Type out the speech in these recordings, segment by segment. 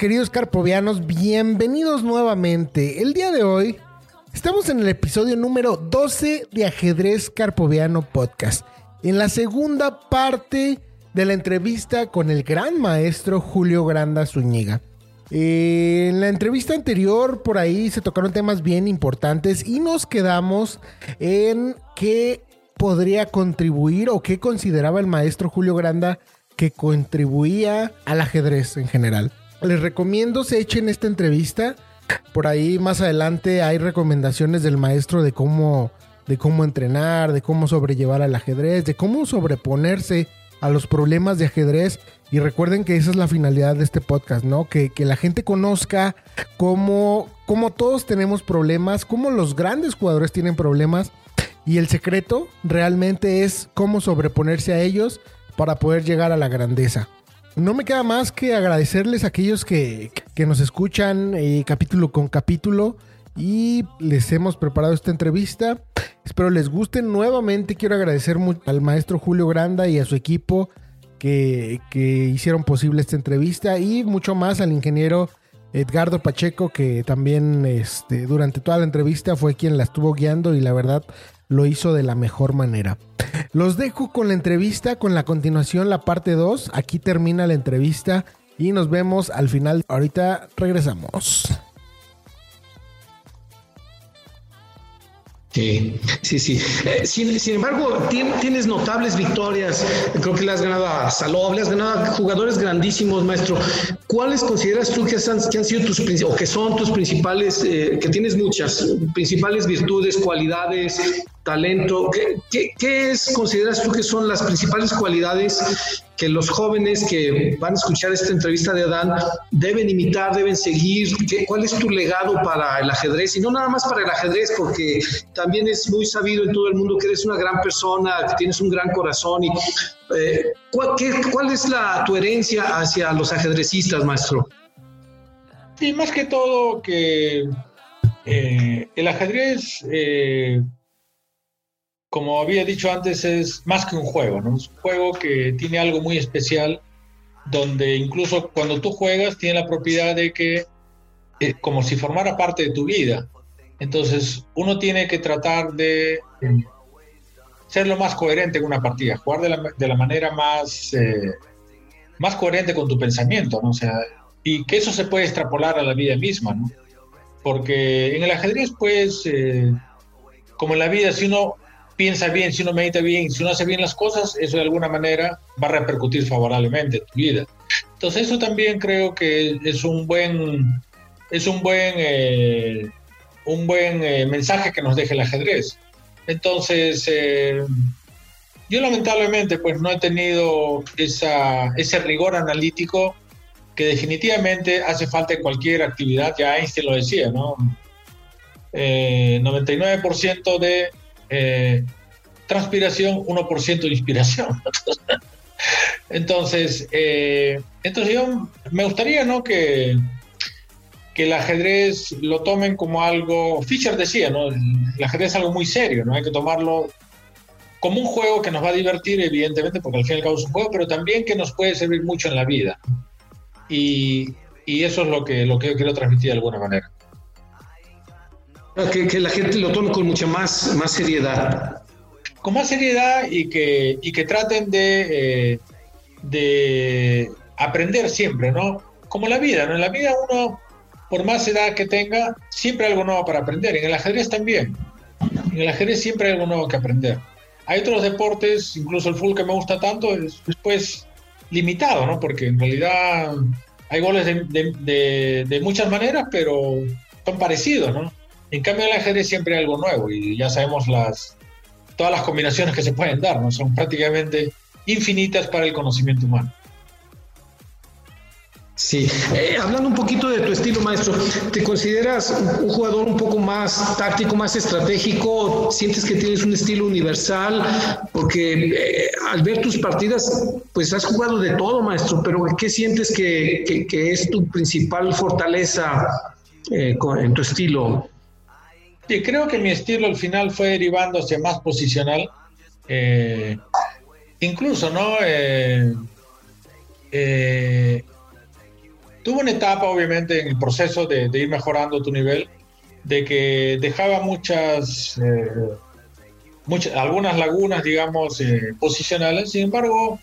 Queridos carpovianos, bienvenidos nuevamente. El día de hoy estamos en el episodio número 12 de Ajedrez Carpoviano Podcast, en la segunda parte de la entrevista con el gran maestro Julio Granda Zúñiga. en la entrevista anterior por ahí se tocaron temas bien importantes y nos quedamos en qué podría contribuir o qué consideraba el maestro Julio Granda que contribuía al ajedrez en general. Les recomiendo se echen esta entrevista. Por ahí más adelante hay recomendaciones del maestro de cómo, de cómo entrenar, de cómo sobrellevar al ajedrez, de cómo sobreponerse a los problemas de ajedrez. Y recuerden que esa es la finalidad de este podcast, ¿no? Que, la gente conozca cómo, cómo todos tenemos problemas, cómo los grandes jugadores tienen problemas. Y el secreto realmente es cómo sobreponerse a ellos para poder llegar a la grandeza no me queda más que agradecerles a aquellos que, nos escuchan eh, capítulo con capítulo y les hemos preparado esta entrevista. Espero les guste. Nuevamente quiero agradecer al maestro Julio Granda y a su equipo que, hicieron posible esta entrevista y mucho más al ingeniero Edgardo Pacheco que también este, durante toda la entrevista fue quien la estuvo guiando y la verdad lo hizo de la mejor manera. Los dejo con la entrevista, con la continuación, la parte 2. Aquí termina la entrevista y nos vemos al final. Ahorita regresamos. Sí, sí, sí. Eh, sin, embargo, tienes notables victorias. Creo que le has ganado a Salov, le has ganado a jugadores grandísimos, maestro. ¿Cuáles consideras tú que han, sido tus o que son tus principales, eh, que tienes muchas, principales virtudes, cualidades, talento? ¿Qué, qué, es, consideras tú que son las principales cualidades que los jóvenes que van a escuchar esta entrevista de Adán deben imitar, deben seguir? ¿Cuál es tu legado para el ajedrez? Y no nada más para el ajedrez, porque también es muy sabido en todo el mundo que eres una gran persona, que tienes un gran corazón. Y, eh, ¿cuál, es la, tu herencia hacia los ajedrecistas, maestro? Sí, más que todo que eh, el ajedrez... Eh, como había dicho antes, es más que un juego, ¿no? Es un juego que tiene algo muy especial, donde incluso cuando tú juegas tiene la propiedad de que, eh, como si formara parte de tu vida. Entonces, uno tiene que tratar de eh, ser lo más coherente en una partida, jugar de la, de la manera más, eh, más coherente con tu pensamiento, ¿no? O sea, y que eso se puede extrapolar a la vida misma, ¿no? Porque en el ajedrez, pues, como en la vida, si uno piensa bien, si uno medita bien, si uno hace bien las cosas, eso de alguna manera va a repercutir favorablemente en tu vida. Entonces eso también creo que es un buen, es un buen, eh, un buen eh, mensaje que nos deja el ajedrez. Entonces, eh, yo lamentablemente pues no he tenido ese rigor analítico que definitivamente hace falta en cualquier actividad, ya Einstein lo decía, ¿no? 99% de transpiración, 1% de inspiración. entonces, eh, entonces yo me gustaría ¿no? que, que el ajedrez lo tomen como algo, Fischer decía, ¿no? El ajedrez es algo muy serio, ¿no? Hay que tomarlo como un juego que nos va a divertir, evidentemente, porque al fin y al cabo es un juego, pero también que nos puede servir mucho en la vida. Y, y eso es lo que, lo que yo quiero transmitir de alguna manera. Que, que la gente lo tome con mucha más, más seriedad. Con más seriedad y que, y que traten de, eh, de aprender siempre, ¿no? Como la vida, ¿no? En la vida uno, por más edad que tenga, siempre hay algo nuevo para aprender. En el ajedrez también. En el ajedrez siempre hay algo nuevo que aprender. Hay otros deportes, incluso el fútbol que me gusta tanto, es pues limitado, ¿no? Porque en realidad hay goles de, muchas maneras, pero son parecidos, ¿no? En cambio, en el ajedrez siempre hay algo nuevo y ya sabemos las, todas las combinaciones que se pueden dar, ¿no? Son prácticamente infinitas para el conocimiento humano. Sí, eh, hablando un poquito de tu estilo, maestro, ¿te consideras un jugador un poco más táctico, más estratégico? ¿Sientes que tienes un estilo universal? Porque eh, al ver tus partidas, pues has jugado de todo, maestro, pero ¿qué sientes que, es tu principal fortaleza eh, en tu estilo? Sí, creo que mi estilo al final fue derivando hacia más posicional. incluso, ¿no? Tuvo una etapa, obviamente, en el proceso de, ir mejorando tu nivel, de que dejaba muchas, eh, muchas algunas lagunas, digamos, eh, posicionales. Sin embargo,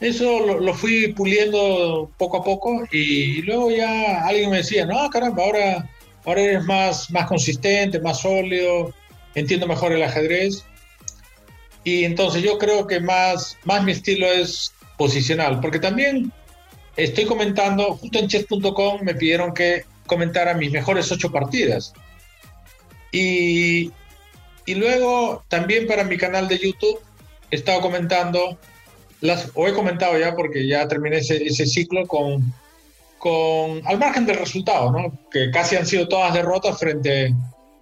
eso lo, fui puliendo poco a poco y, luego ya alguien me decía, no, caramba, ahora, ahora eres más, más consistente, más sólido, entiendo mejor el ajedrez. Y entonces yo creo que más, más mi estilo es posicional, porque también estoy comentando, justo en chess.com me pidieron que comentara mis mejores ocho partidas. Y, y luego también para mi canal de YouTube he estado comentando, las, o he comentado ya porque ya terminé ese, ese ciclo con, con, al margen del resultado, ¿no? que casi han sido todas derrotas frente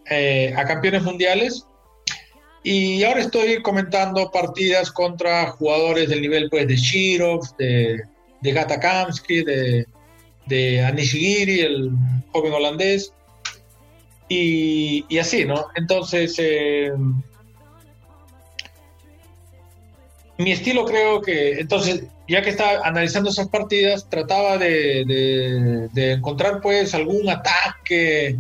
eh, a campeones mundiales. Y ahora estoy comentando partidas contra jugadores del nivel pues, de Shirov, de, de Gata Kamsky, de, de Anishigiri, el joven holandés, y, así, ¿no? Entonces, eh, mi estilo creo que, entonces, ya que estaba analizando esas partidas, trataba de, de, encontrar pues algún ataque,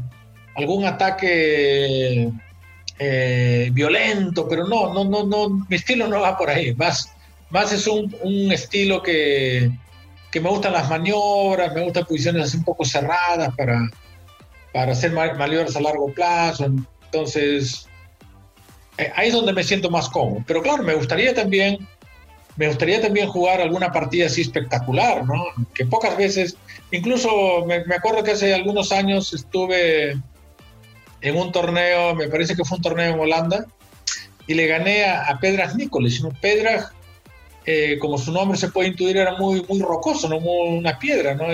algún ataque eh, violento, pero no, no, no, no, mi estilo no va por ahí, más, más es un, un estilo que, que me gustan las maniobras, me gustan posiciones así un poco cerradas para, para hacer maniobras a largo plazo. Entonces, eh, ahí es donde me siento más cómodo. Pero claro, me gustaría también, me gustaría también jugar alguna partida así espectacular, ¿no? Que pocas veces, incluso me, acuerdo que hace algunos años estuve en un torneo, me parece que fue un torneo en Holanda, y le gané a, a Pedras Nicoles. Pedras eh, como su nombre se puede intuir, era muy, muy rocoso, ¿no? una piedra, ¿no?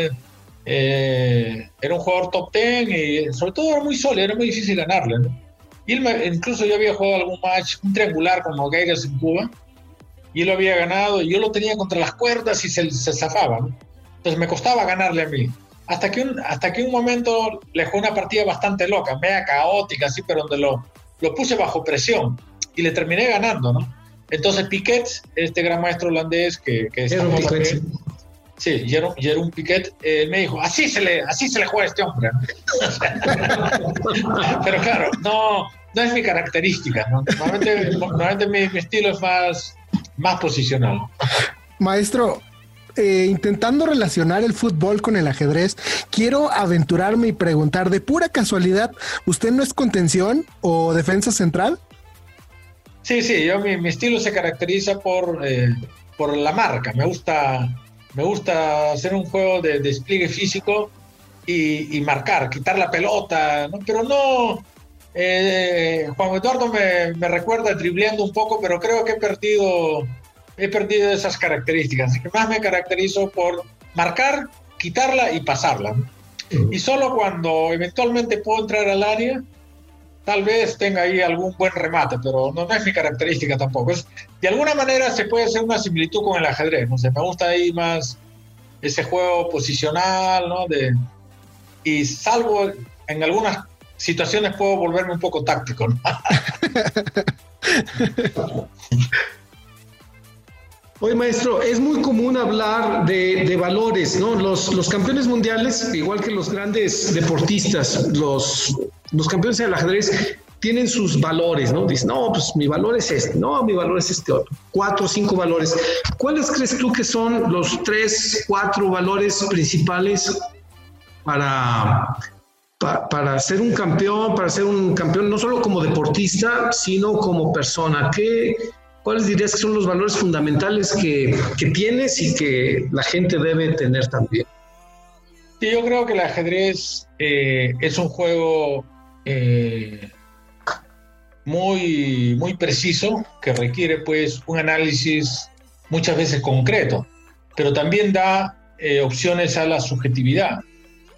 Eh, era un jugador top 10 y sobre todo era muy sólido, era muy difícil ganarle, Y incluso yo había jugado algún match, un triangular con Nogueiras en Cuba, y él lo había ganado, y yo lo tenía contra las cuerdas y se, se zafaba, Entonces me costaba ganarle a mí. Hasta que un, hasta que un momento le jugué una partida bastante loca, media caótica, así, pero donde lo, lo puse bajo presión y le terminé ganando, ¿no? Entonces Piquet, este gran maestro holandés que, que Piquet. Sí, Jerome, Piquet, eh, me dijo, así se, le, así se le juega a este hombre. Pero claro, no, no es mi característica. Normalmente, mi, estilo es más, más posicional. Maestro, eh, intentando relacionar el fútbol con el ajedrez, quiero aventurarme y preguntar, de pura casualidad, ¿usted no es contención o defensa central? Sí, sí, yo mi, estilo se caracteriza por, eh, por la marca. Me gusta, me gusta hacer un juego de, despliegue físico y, marcar, quitar la pelota, pero no. Eh, Juan Eduardo me, me, recuerda dribleando un poco, pero creo que he perdido, he perdido esas características. Que más me caracterizo por marcar, quitarla y pasarla. Y solo cuando eventualmente puedo entrar al área, tal vez tenga ahí algún buen remate, pero no, es mi característica tampoco. Es, de alguna manera se puede hacer una similitud con el ajedrez, no sé, me gusta ahí más ese juego posicional, ¿no? De, y salvo en algunas situaciones puedo volverme un poco táctico. Oye, maestro, es muy común hablar de, valores, ¿no? Los, campeones mundiales, igual que los grandes deportistas, los, los campeones del ajedrez, tienen sus valores, ¿no? Dicen, no, pues mi valor es este, no, mi valor es este otro. Cuatro o cinco valores. ¿Cuáles crees tú que son los tres, cuatro valores principales para, para, ser un campeón, para ser un campeón no solo como deportista, sino como persona? ¿Qué, ¿Cuáles dirías que son los valores fundamentales que, tienes y que la gente debe tener también? Yo creo que el ajedrez eh, es un juego eh, muy, muy preciso que requiere pues un análisis muchas veces concreto, pero también da eh, opciones a la subjetividad.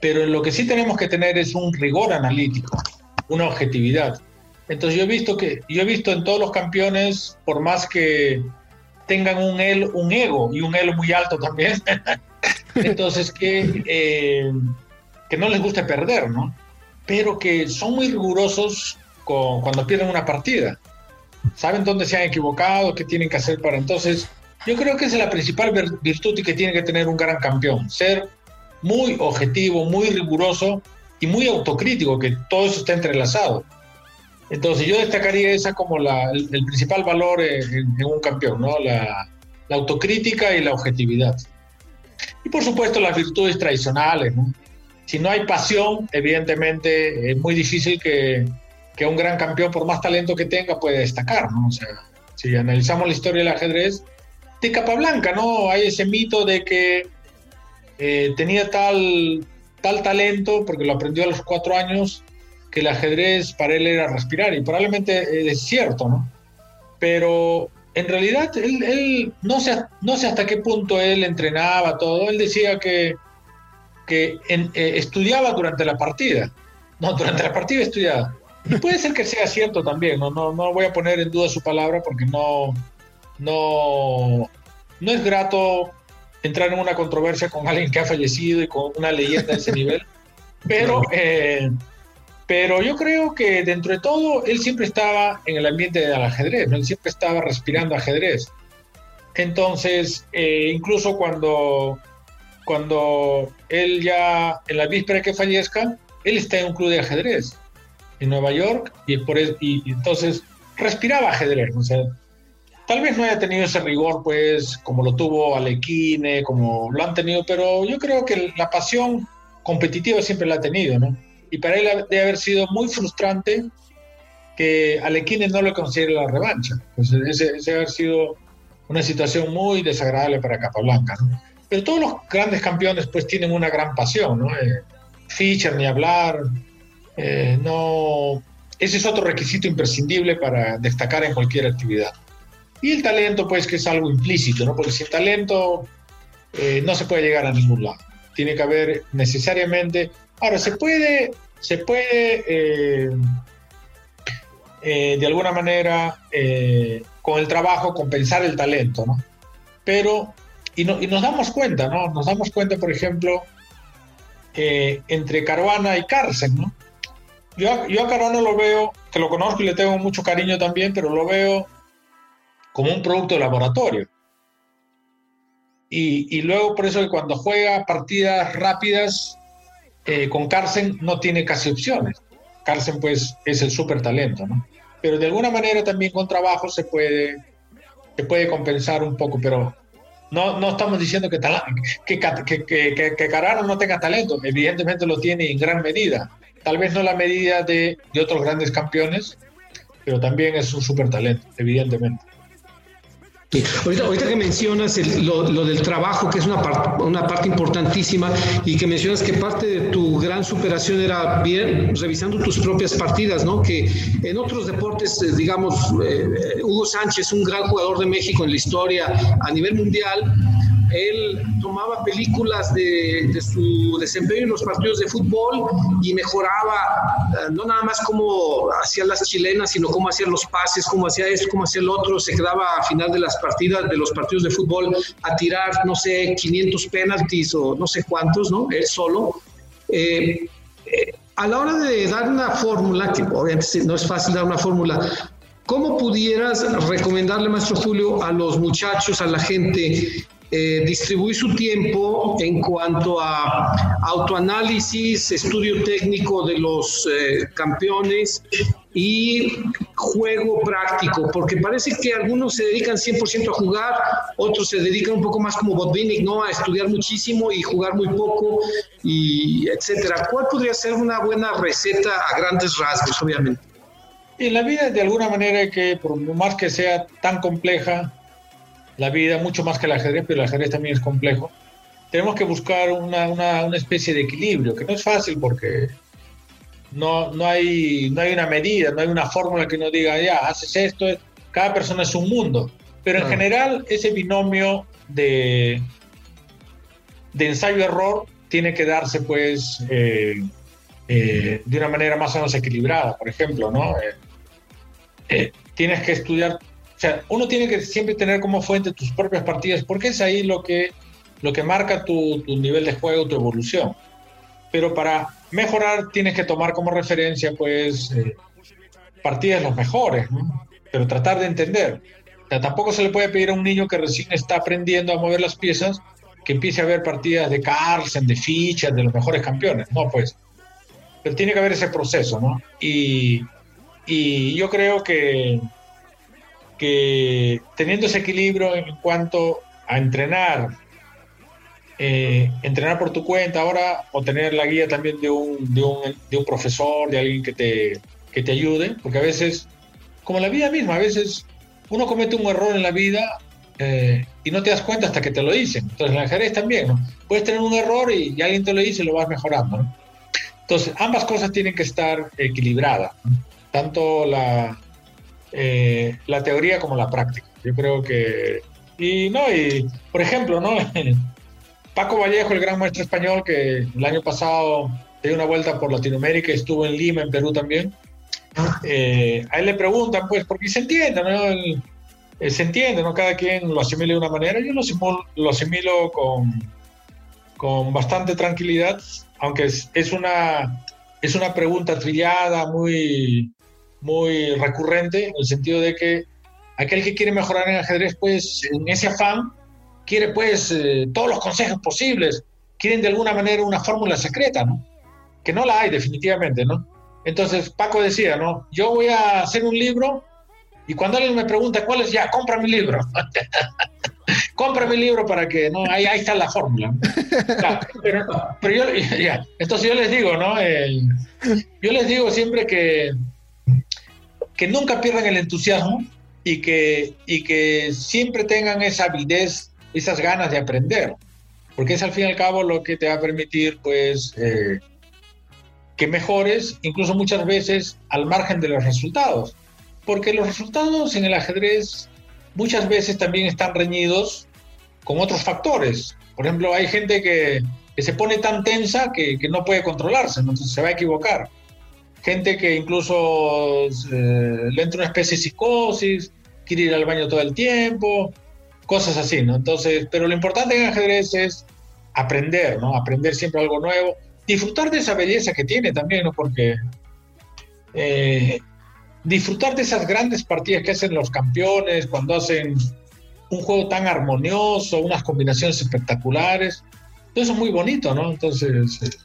Pero lo que sí tenemos que tener es un rigor analítico, una objetividad. Entonces yo he visto que yo he visto en todos los campeones, por más que tengan un, el, un ego y un elo muy alto también, entonces que, eh, que no les guste perder, ¿no? Pero que son muy rigurosos cuando pierden una partida. Saben dónde se han equivocado, qué tienen que hacer para entonces. Yo creo que esa es la principal virtud y que tiene que tener un gran campeón, ser muy objetivo, muy riguroso y muy autocrítico, que todo eso está entrelazado. Entonces yo destacaría esa como la, el, principal valor en, un campeón, ¿no? La, la, autocrítica y la objetividad. Y por supuesto las virtudes tradicionales, ¿no? Si no hay pasión, evidentemente es muy difícil que, que un gran campeón, por más talento que tenga, puede destacar, ¿no? O sea, si analizamos la historia del ajedrez, de Capablanca, ¿no? Hay ese mito de que eh, tenía tal, tal talento, porque lo aprendió a los cuatro años, que el ajedrez para él era respirar, y probablemente es cierto, ¿no? Pero en realidad él, no, sé, no sé hasta qué punto él entrenaba todo, él decía que, que eh, estudiaba durante la partida, no, durante la partida estudiaba. Puede ser que sea cierto también, no, no, no voy a poner en duda su palabra porque no, no, no es grato entrar en una controversia con alguien que ha fallecido y con una leyenda de ese nivel, pero, eh, pero yo creo que dentro de todo él siempre estaba en el ambiente del ajedrez, él siempre estaba respirando ajedrez. Entonces, eh, incluso cuando, cuando él ya, en la víspera que fallezca, él está en un club de ajedrez en Nueva York y, por y, entonces respiraba ajedrez. O sea, tal vez no haya tenido ese rigor, pues, como lo tuvo Alequine, como lo han tenido, pero yo creo que la pasión competitiva siempre la ha tenido, ¿no? Y para él debe haber sido muy frustrante que Alequine no le considere la revancha. Pues ese, ese haber sido una situación muy desagradable para Capablanca, ¿no? Pero todos los grandes campeones, pues, tienen una gran pasión, ¿no? Eh, ni hablar, eh, no, ese es otro requisito imprescindible para destacar en cualquier actividad. Y el talento, pues, que es algo implícito, ¿no? Porque sin talento eh, no se puede llegar a ningún lado. Tiene que haber necesariamente. Ahora, se puede, se puede eh, de alguna manera, con el trabajo, compensar el talento, ¿no? Pero, y, y, nos damos cuenta, ¿no? Nos damos cuenta, por ejemplo, entre Caruana y Carsen, ¿no? yo, yo a Carano lo veo, que lo conozco y le tengo mucho cariño también, pero lo veo como un producto de laboratorio. Y, luego por eso que cuando juega partidas rápidas eh, con Carlsen no tiene casi opciones. Carlsen pues es el súper talento, ¿no? Pero de alguna manera también con trabajo se puede, se puede compensar un poco, pero no, no estamos diciendo que, que Carano no tenga talento, evidentemente lo tiene en gran medida, tal vez no la medida de, de otros grandes campeones, pero también es un súper talento, evidentemente. Ahorita, que mencionas lo, del trabajo, que es una, una parte importantísima, y que mencionas que parte de tu gran superación era bien revisando tus propias partidas, ¿no? Que en otros deportes, eh, digamos, eh, Hugo Sánchez, un gran jugador de México en la historia a nivel mundial, él tomaba películas de, su desempeño en los partidos de fútbol y mejoraba, eh, no nada más cómo hacía las chilenas, sino cómo hacía los pases, cómo hacía esto, cómo hacía el otro. Se quedaba a final de las partidas, de los partidos de fútbol, a tirar, no sé, 500 penaltis o no sé cuántos, ¿no? Él solo. Eh, a la hora de dar una fórmula, que obviamente no es fácil dar una fórmula, ¿cómo pudieras recomendarle, maestro Julio, a los muchachos, a la gente, eh, distribuir su tiempo en cuanto a autoanálisis, estudio técnico de los eh, campeones y juego práctico, porque parece que algunos se dedican 100% a jugar, otros se dedican un poco más como Botvinnik, ¿no? A estudiar muchísimo y jugar muy poco, y etcétera. ¿Cuál podría ser una buena receta a grandes rasgos, obviamente? En la vida, de alguna manera, que por más que sea tan compleja, la vida, mucho más que el ajedrez, pero el ajedrez también es complejo. Tenemos que buscar una, una, una especie de equilibrio, que no es fácil porque no, no, hay, no hay una medida, no hay una fórmula que nos diga, ya, haces esto, cada persona es un mundo. Pero en general, ese binomio de, de ensayo-error tiene que darse, pues, eh, eh, de una manera más o menos equilibrada, por ejemplo, ¿no? Eh, tienes que estudiar o sea, uno tiene que siempre tener como fuente tus propias partidas, porque es ahí lo que, lo que marca tu, tu nivel de juego, tu evolución. Pero para mejorar tienes que tomar como referencia, pues, eh, partidas los mejores, ¿no? Pero tratar de entender. O tampoco se le puede pedir a un niño que recién está aprendiendo a mover las piezas que empiece a ver partidas de Carlsen, de fichas, de los mejores campeones. No, pues. Pero tiene que haber ese proceso, ¿no? Y, y yo creo que, que teniendo ese equilibrio en cuanto a entrenar, eh, entrenar por tu cuenta ahora o tener la guía también de un, de un, de un profesor, de alguien que te, que te ayude, porque a veces, como la vida misma, a veces uno comete un error en la vida eh, y no te das cuenta hasta que te lo dicen. Entonces, en el también, ¿no? Puedes tener un error y, alguien te lo dice y lo vas mejorando, ¿no? Entonces, ambas cosas tienen que estar equilibradas, tanto la, eh, la teoría como la práctica. Yo creo que... Y no, y por ejemplo, ¿no? Paco Vallejo, el gran maestro español que el año pasado dio una vuelta por Latinoamérica, estuvo en Lima, en Perú también. Eh, a él le preguntan, pues, porque se entiende, ¿no? Eh, se entiende, ¿no? Cada quien lo asimila de una manera. Yo lo lo asimilo con, con bastante tranquilidad, aunque es, es, una, es una pregunta trillada, muy, muy recurrente, en el sentido de que aquel que quiere mejorar en ajedrez, pues en ese afán, quiere pues eh, todos los consejos posibles, quieren de alguna manera una fórmula secreta, ¿no? Que no la hay definitivamente, ¿no? Entonces Paco decía, ¿no? Yo voy a hacer un libro y cuando alguien me pregunta cuál es, ya, compra mi libro. compra mi libro para que, ¿no? Ahí, ahí está la fórmula. pero, pero yo, ya, entonces yo les digo, ¿no? yo les digo siempre que que nunca pierdan el entusiasmo y que, y que siempre tengan esa avidez, esas ganas de aprender, porque es al fin y al cabo lo que te va a permitir, pues, eh, que mejores, incluso muchas veces al margen de los resultados, porque los resultados en el ajedrez muchas veces también están reñidos con otros factores. Por ejemplo, hay gente que, se pone tan tensa que, que, no puede controlarse, entonces se va a equivocar gente que incluso eh, le entra una especie de psicosis, quiere ir al baño todo el tiempo, cosas así, ¿no? Entonces, pero lo importante en ajedrez es aprender, ¿no? Aprender siempre algo nuevo, disfrutar de esa belleza que tiene también, ¿no? Porque eh, disfrutar de esas grandes partidas que hacen los campeones cuando hacen un juego tan armonioso, unas combinaciones espectaculares, todo eso es muy bonito, ¿no? Entonces, eh,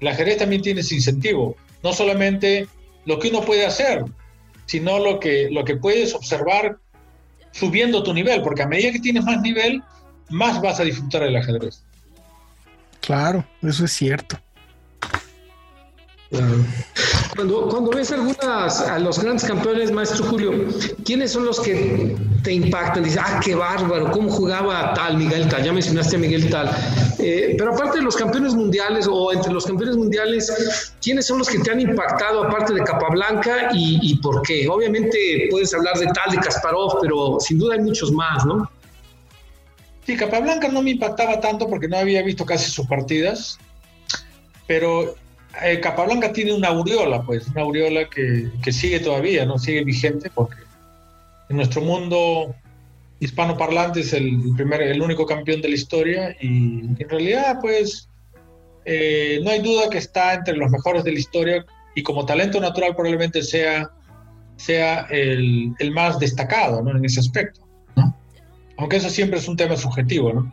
el ajedrez también tiene ese incentivo no solamente lo que uno puede hacer, sino lo que, lo que puedes observar subiendo tu nivel, porque a medida que tienes más nivel, más vas a disfrutar del ajedrez. Claro, eso es cierto. Cuando, cuando ves algunas, a los grandes campeones, maestro Julio, ¿quiénes son los que te impactan? Dices, ah, qué bárbaro, cómo jugaba tal Miguel Tal, ya mencionaste a Miguel Tal. Eh, pero aparte de los campeones mundiales o entre los campeones mundiales, ¿quiénes son los que te han impactado aparte de Capablanca y por qué? Obviamente puedes hablar de Tal, de Kasparov, pero sin duda hay muchos más, ¿no? Sí, Capablanca no me impactaba tanto porque no había visto casi sus partidas, pero eh, Capablanca tiene una aureola, pues, una aureola que, que, sigue todavía, ¿no? Sigue vigente porque en nuestro mundo hispanoparlante es el, primer, el único campeón de la historia y en realidad, pues, eh, no hay duda que está entre los mejores de la historia y como talento natural probablemente sea, sea el, el más destacado ¿no? en ese aspecto. ¿no? Aunque eso siempre es un tema subjetivo, ¿no?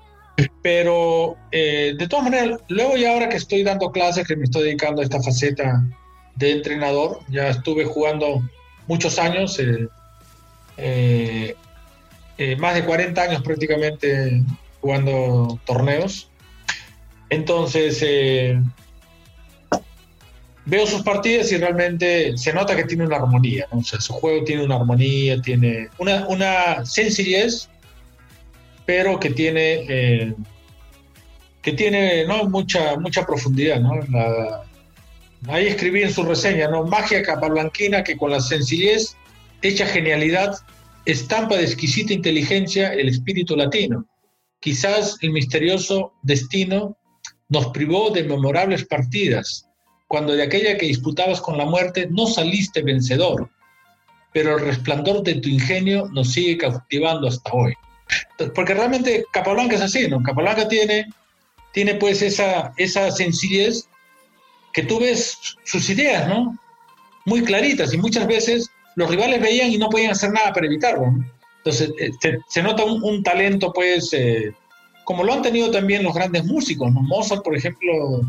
Pero eh, de todas maneras, luego ya ahora que estoy dando clases, que me estoy dedicando a esta faceta de entrenador, ya estuve jugando muchos años, eh, eh, más de 40 años prácticamente jugando torneos. Entonces, veo sus partidas y realmente se nota que tiene una armonía, ¿no? o sea, su juego tiene una armonía, tiene una, una sencillez pero que tiene, eh, que tiene ¿no? mucha, mucha profundidad. ¿no? ahí escribí en su reseña, ¿no? magia capablanquina que con la sencillez, hecha genialidad, estampa de exquisita inteligencia el espíritu latino. Quizás el misterioso destino nos privó de memorables partidas, cuando de aquella que disputabas con la muerte no saliste vencedor, pero el resplandor de tu ingenio nos sigue cautivando hasta hoy. Porque realmente Capablanca es así, ¿no? Capablanca tiene, tiene pues esa, esa sencillez que tú ves sus ideas, ¿no? Muy claritas y muchas veces los rivales veían y no podían hacer nada para evitarlo. Entonces eh, se, nota un, talento pues eh, como lo han tenido también los grandes músicos, ¿no? Mozart, por ejemplo,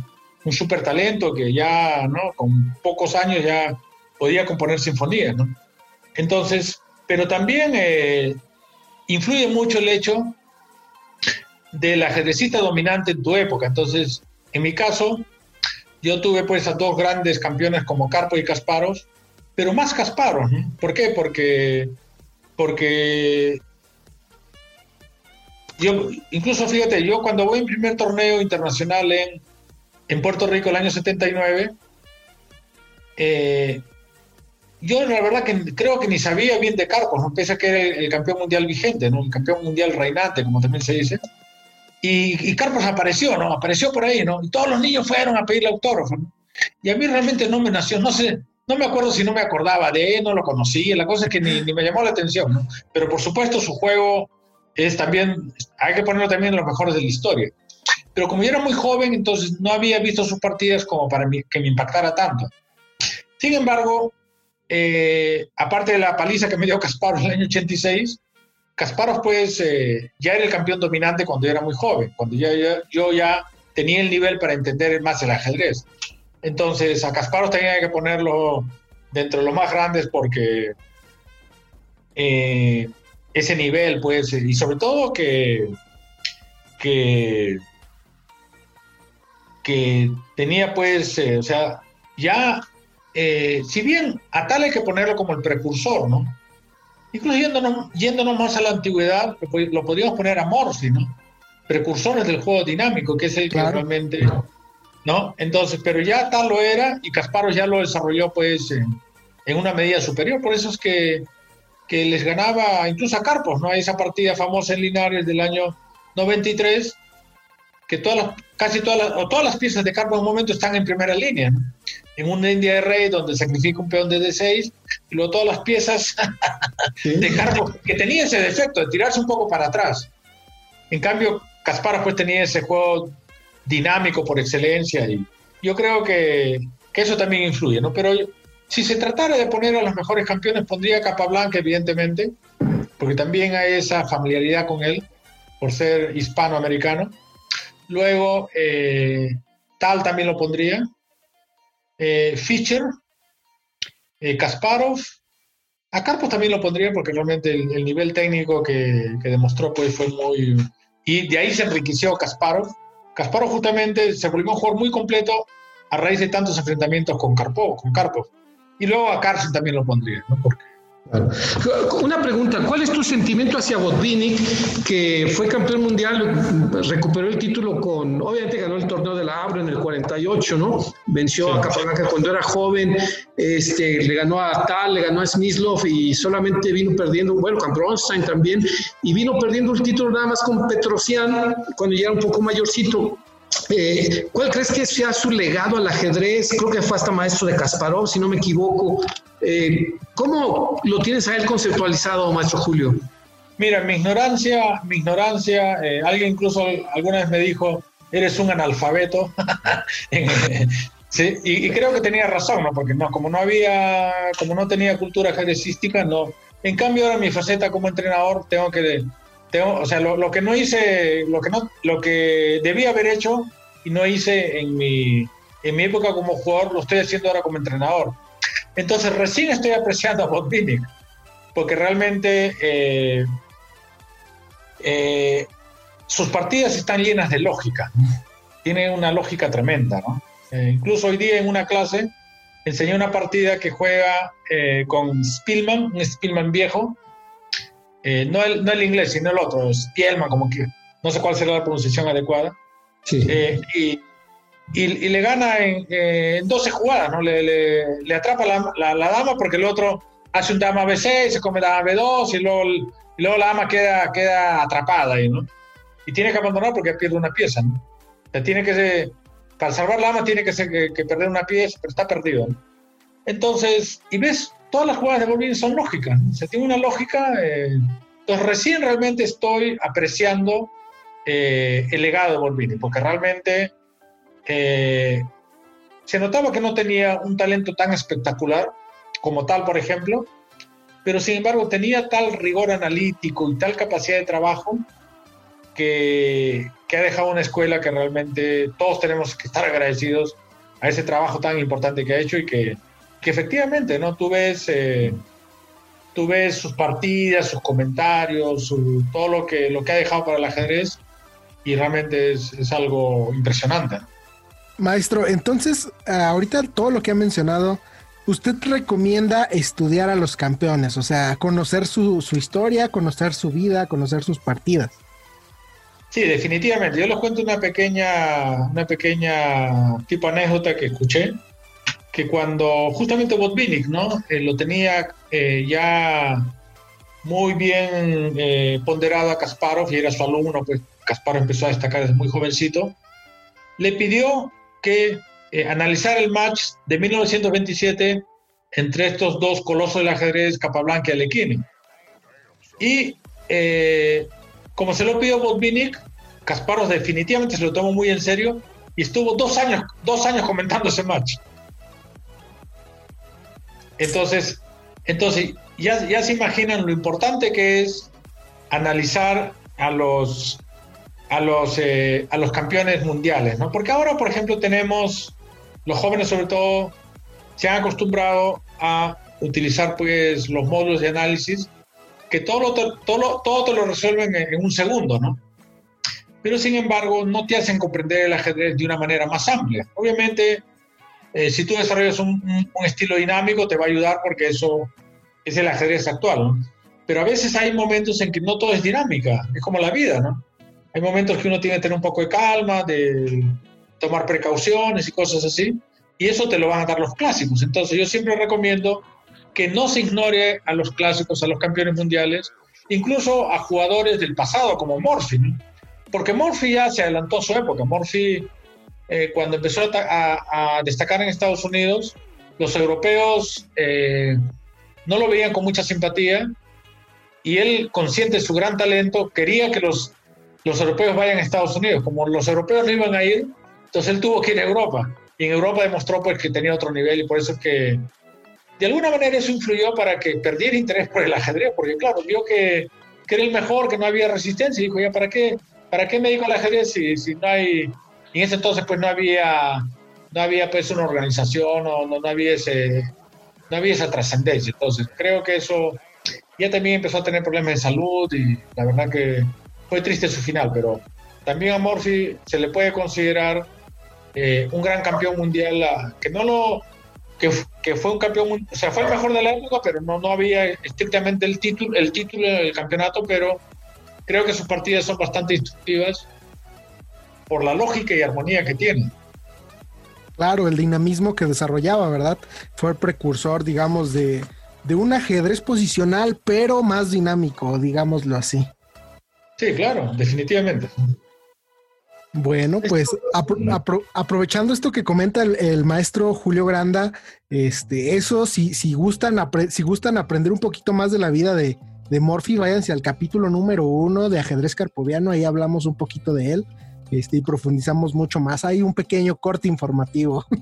un súper talento que ya, ¿no? Con pocos años ya podía componer sinfonías, ¿no? Entonces, pero también eh, influye mucho el hecho del ajedrecista dominante en tu época. Entonces, en mi caso, yo tuve pues a dos grandes campeones como Carpo y Kasparov, pero más Kasparov. ¿Por qué? Porque, porque yo, incluso fíjate, yo cuando voy en primer torneo internacional en, en Puerto Rico el año 79, eh, yo la verdad que creo que ni sabía bien de Carpos, ¿no? a que era el, campeón mundial vigente, ¿no? el campeón mundial reinante, como también se dice. Y, y, Carpos apareció, ¿no? Apareció por ahí, ¿no? Y todos los niños fueron a pedirle autógrafo, ¿no? Y a mí realmente no me nació, no sé, no me acuerdo si no me acordaba de él, no lo conocía, la cosa es que ni, ni me llamó la atención, ¿no? Pero por supuesto su juego es también, hay que ponerlo también en los mejores de la historia. Pero como yo era muy joven, entonces no había visto sus partidas como para que me impactara tanto. Sin embargo, eh, aparte de la paliza que me dio Kasparov en el año 86, Kasparov pues eh, ya era el campeón dominante cuando yo era muy joven, cuando yo, ya tenía el nivel para entender más el ajedrez. Entonces a Kasparov tenía que ponerlo dentro de los más grandes porque eh, ese nivel pues, y sobre todo que, que, que tenía pues, o sea, ya eh, si bien a tal hay que ponerlo como el precursor, ¿no? Incluso yéndonos, más a la antigüedad, lo, podríamos poner a Morsi, ¿no? Precursores del juego dinámico, que es el que realmente, ¿no? Entonces, pero ya tal lo era y Kasparov ya lo desarrolló, pues, en, una medida superior. Por eso es que, que les ganaba incluso a Carpos, ¿no? esa partida famosa en Linares del año 93, que todas las, casi todas las, o todas las piezas de Carpos en un momento están en primera línea, ¿no? En de rey donde sacrifica un peón de D6 y luego todas las piezas de Carlos, que tenía ese defecto de tirarse un poco para atrás. En cambio, Kasparov pues tenía ese juego dinámico por excelencia y yo creo que, que eso también influye, ¿no? Pero si se tratara de poner a los mejores campeones, pondría Capablanca, evidentemente, porque también hay esa familiaridad con él por ser hispanoamericano. Luego, eh, Tal también lo pondría, eh, Fischer, eh, Kasparov. A Karpov también lo pondría porque realmente el, nivel técnico que, demostró pues, fue muy... Y de ahí se enriqueció Kasparov. Kasparov justamente se volvió un jugador muy completo a raíz de tantos enfrentamientos con Karpov. Con Karpov. Y luego a Carlsen también lo pondría, ¿no? Porque una pregunta, ¿cuál es tu sentimiento hacia Botvinnik, que fue campeón mundial, recuperó el título con, obviamente ganó el torneo de la Abra en el 48, ¿no? Venció a Capablanca cuando era joven, este, le ganó a Tal, le ganó a Smyslov y solamente vino perdiendo, bueno, con Bronstein también, y vino perdiendo el título nada más con Petrosian cuando ya era un poco mayorcito. Eh, ¿Cuál crees que sea su legado al ajedrez? Creo que fue hasta maestro de Kasparov, si no me equivoco. Eh, ¿Cómo lo tienes a él conceptualizado, maestro Julio? Mira, mi ignorancia, mi ignorancia, eh, alguien incluso alguna vez me dijo, eres un analfabeto. sí, y, creo que tenía razón, ¿no? Porque no, como no había, como no tenía cultura ajedrecística, no. En cambio, ahora mi faceta como entrenador tengo que, tengo, o sea, lo, lo, que no hice, lo que no, lo que debía haber hecho y no hice en mi, en mi época como jugador, lo estoy haciendo ahora como entrenador. Entonces recién estoy apreciando a Botvinnik, porque realmente eh, eh, sus partidas están llenas de lógica. Tiene una lógica tremenda, ¿no? Eh, incluso hoy día en una clase enseñé una partida que juega con Spielman, un Spielman viejo, no, el, no el inglés, sino el otro, Spielman, como que no sé cuál será la pronunciación adecuada. y y, le gana en, 12 jugadas, ¿no? Le, le, atrapa la, la, dama porque el otro hace un dama B6, se come dama B2 y luego, y luego la dama queda, queda atrapada ahí, ¿no? Y tiene que abandonar porque pierde una pieza, ¿no? O sea, tiene que para salvar la dama tiene que, ser, que, perder una pieza, pero está perdido, ¿no? Entonces, y ves, todas las jugadas de Bolvini son lógicas, ¿no? O tiene una lógica. Eh, entonces, recién realmente estoy apreciando eh, el legado de Bolvini, porque realmente eh, se notaba que no tenía un talento tan espectacular como tal, por ejemplo, pero sin embargo tenía tal rigor analítico y tal capacidad de trabajo que, ha dejado una escuela que realmente todos tenemos que estar agradecidos a ese trabajo tan importante que ha hecho y que, efectivamente, ¿no? Tú ves, eh, tú ves sus partidas, sus comentarios, todo lo que, lo que ha dejado para el ajedrez y realmente es, es algo impresionante. Maestro, entonces, ahorita todo lo que ha mencionado, usted recomienda estudiar a los campeones, o sea, conocer su, historia, conocer su vida, conocer sus partidas. Sí, definitivamente. Yo les cuento una pequeña, una pequeña tipo anécdota que escuché, que cuando justamente Botvinnik, ¿no? Eh, lo tenía eh, ya muy bien eh, ponderado a Kasparov y era su alumno, pues Kasparov empezó a destacar desde muy jovencito, le pidió que eh, analizar el match de 1927 entre estos dos colosos del ajedrez, Capablanca y Alekhine. Y eh, como se lo pidió Botvinnik, Kasparov definitivamente se lo tomó muy en serio y estuvo dos años, dos años comentando ese match. Entonces, entonces ya, ya se imaginan lo importante que es analizar a los a los, eh, a los campeones mundiales, ¿no? Porque ahora, por ejemplo, tenemos, los jóvenes sobre todo, se han acostumbrado a utilizar pues los módulos de análisis que todo, todo, todo te lo resuelven en, un segundo, ¿no? Pero sin embargo, no te hacen comprender el ajedrez de una manera más amplia. Obviamente, eh, si tú desarrollas un, un, estilo dinámico, te va a ayudar porque eso es el ajedrez actual, ¿no? Pero a veces hay momentos en que no todo es dinámica, es como la vida, ¿no? Hay momentos que uno tiene que tener un poco de calma, de tomar precauciones y cosas así, y eso te lo van a dar los clásicos. Entonces yo siempre recomiendo que no se ignore a los clásicos, a los campeones mundiales, incluso a jugadores del pasado como Morphy, porque Morphy ya se adelantó a su época. Morphy, eh, cuando empezó a, destacar en Estados Unidos, los europeos eh, no lo veían con mucha simpatía y él, consciente de su gran talento, quería que los los europeos vayan a Estados Unidos. Como los europeos no iban a ir, entonces él tuvo que ir a Europa. Y en Europa demostró pues que tenía otro nivel y por eso es que de alguna manera eso influyó para que perdiera interés por el ajedrez, porque claro, vio que, que era el mejor, que no había resistencia y dijo, ya, ¿para qué, para qué me dedico al ajedrez si, si no hay... Y en ese entonces pues no había, no había pues una organización o no, no había ese, no había esa trascendencia. Entonces creo que eso ya también empezó a tener problemas de salud y la verdad que fue triste su final, pero también a Morphy se le puede considerar eh, un gran campeón mundial, que no lo que, que, fue un campeón, o sea, fue el mejor de la época, pero no, no había estrictamente el título, el título del campeonato, pero creo que sus partidas son bastante instructivas por la lógica y armonía que tiene. Claro, el dinamismo que desarrollaba, ¿verdad? Fue el precursor, digamos, de, de un ajedrez posicional, pero más dinámico, digámoslo así. Sí, claro, definitivamente. Bueno, pues aprovechando esto que comenta el, maestro Julio Granda, este, eso, si, si, gustan si gustan aprender un poquito más de la vida de, de Morphy, váyanse al capítulo número uno de ajedrez carpoviano, ahí hablamos un poquito de él. Este, y profundizamos mucho más. Hay un pequeño corte informativo.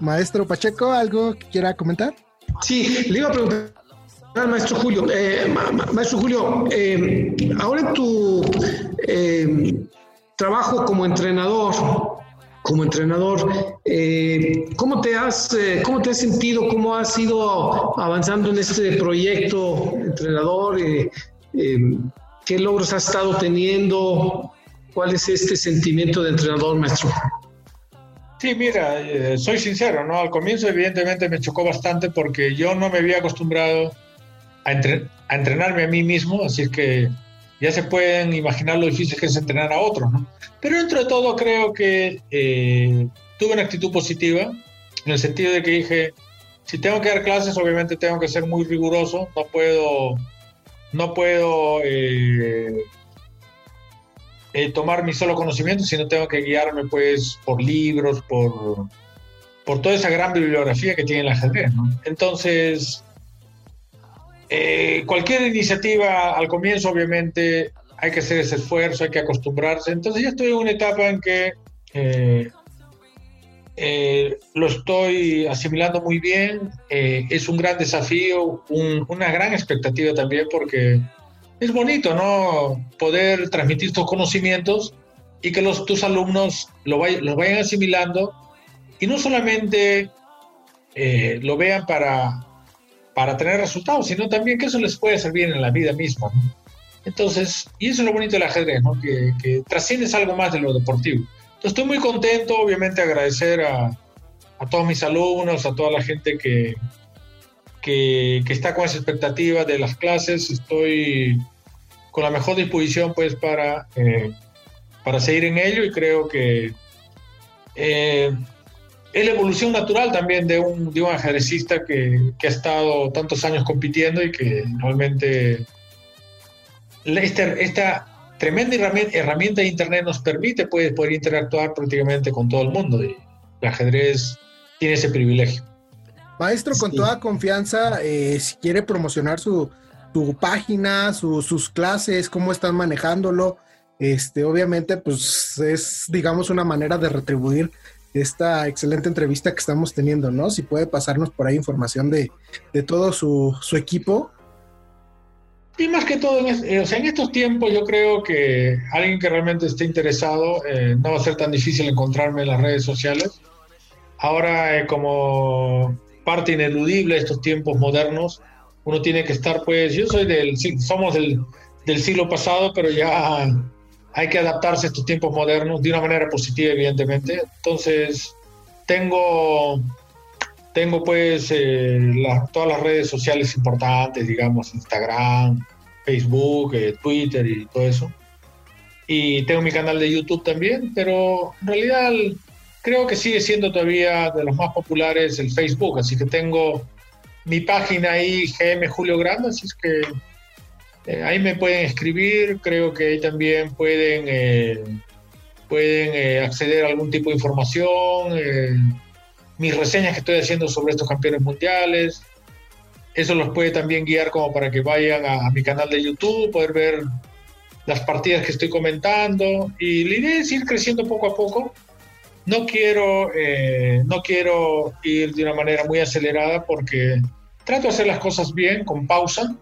Maestro Pacheco, ¿algo que quiera comentar? Sí, le iba a preguntar maestro Julio. Eh, maestro Julio, eh, ahora en tu eh, trabajo como entrenador, como entrenador, ¿cómo, te has, ¿cómo te has sentido? ¿Cómo has ido avanzando en este proyecto, entrenador? ¿Qué logros has estado teniendo? ¿Cuál es este sentimiento de entrenador, maestro? Sí, mira, soy sincero, ¿no? Al comienzo evidentemente me chocó bastante porque yo no me había acostumbrado a, entrenarme a mí mismo, así que ya se pueden imaginar lo difícil que es entrenar a otros, ¿no? Pero dentro de todo creo que eh, tuve una actitud positiva, en el sentido de que dije, si tengo que dar clases, obviamente tengo que ser muy riguroso, no puedo, no puedo eh, eh, tomar mi solo conocimiento, sino tengo que guiarme pues por libros, por, por toda esa gran bibliografía que tiene el ajedrez. Entonces, eh, cualquier iniciativa al comienzo, obviamente, hay que hacer ese esfuerzo, hay que acostumbrarse. Entonces ya estoy en una etapa en que eh, eh, lo estoy asimilando muy bien. es un gran desafío, una gran expectativa también, porque es bonito, ¿no? Poder transmitir estos conocimientos y que los, tus alumnos lo, los vayan asimilando y no solamente lo vean para para tener resultados, sino también que eso les puede servir en la vida misma. Entonces, y eso es lo bonito del ajedrez, ¿no? que, que trasciendes algo más de lo deportivo. Estoy muy contento, obviamente agradecer a, a todos mis alumnos, a toda la gente que, que, que, está con esa expectativa de las clases. Estoy con la mejor disposición pues para, eh, para seguir en ello y creo que eh, es la evolución natural también de un, de un ajedrecista que, que, ha estado tantos años compitiendo y que realmente esta, esta tremenda herramienta, de Internet nos permite pues, poder interactuar prácticamente con todo el mundo y el ajedrez tiene ese privilegio. Maestro, con toda confianza, eh, si quiere promocionar su, su página, sus clases, cómo están manejándolo, este, obviamente, pues es, digamos, una manera de retribuir esta excelente entrevista que estamos teniendo, ¿no? Si puede pasarnos por ahí información de, todo su, equipo. Y más que todo, en, eh, en estos tiempos yo creo que alguien que realmente esté interesado eh, no va a ser tan difícil encontrarme en las redes sociales. Ahora, eh, como parte ineludible de estos tiempos modernos, uno tiene que estar, pues, yo soy del, somos del, del siglo pasado, pero ya hay que adaptarse a estos tiempos modernos de una manera positiva, evidentemente. Entonces, tengo, tengo pues eh, todas las redes sociales importantes, digamos, Instagram, Facebook, eh, Twitter y todo eso. Y tengo mi canal de YouTube también, pero en realidad creo que sigue siendo todavía de los más populares el Facebook, así que tengo mi página ahí, GM Julio Grande, así es que eh, ahí me pueden escribir, creo que ahí también pueden, eh, pueden eh, acceder a algún tipo de información, mis reseñas que estoy haciendo sobre estos campeones mundiales. Eso los puede también guiar como para que vayan a, mi canal de YouTube, poder ver las partidas que estoy comentando. Y la idea es ir creciendo poco a poco. No quiero, no quiero ir de una manera muy acelerada porque trato de hacer las cosas bien, con pausa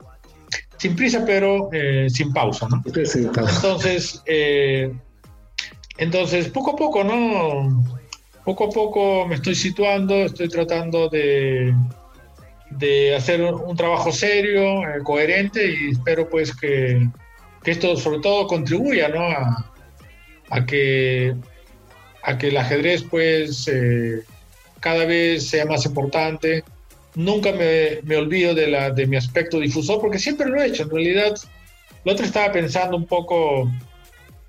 sin prisa, pero eh, sin pausa, ¿no? Entonces, eh, entonces, poco a poco, ¿no? Poco a poco me estoy situando, estoy tratando de, de hacer un trabajo serio, eh, coherente y espero pues que, que, esto sobre todo contribuya, ¿no? A, a, que, a que el ajedrez pues cada vez sea más importante, nunca me, me, olvido de, la, de mi aspecto difusor, porque siempre lo he hecho. En realidad, lo otro estaba pensando un poco,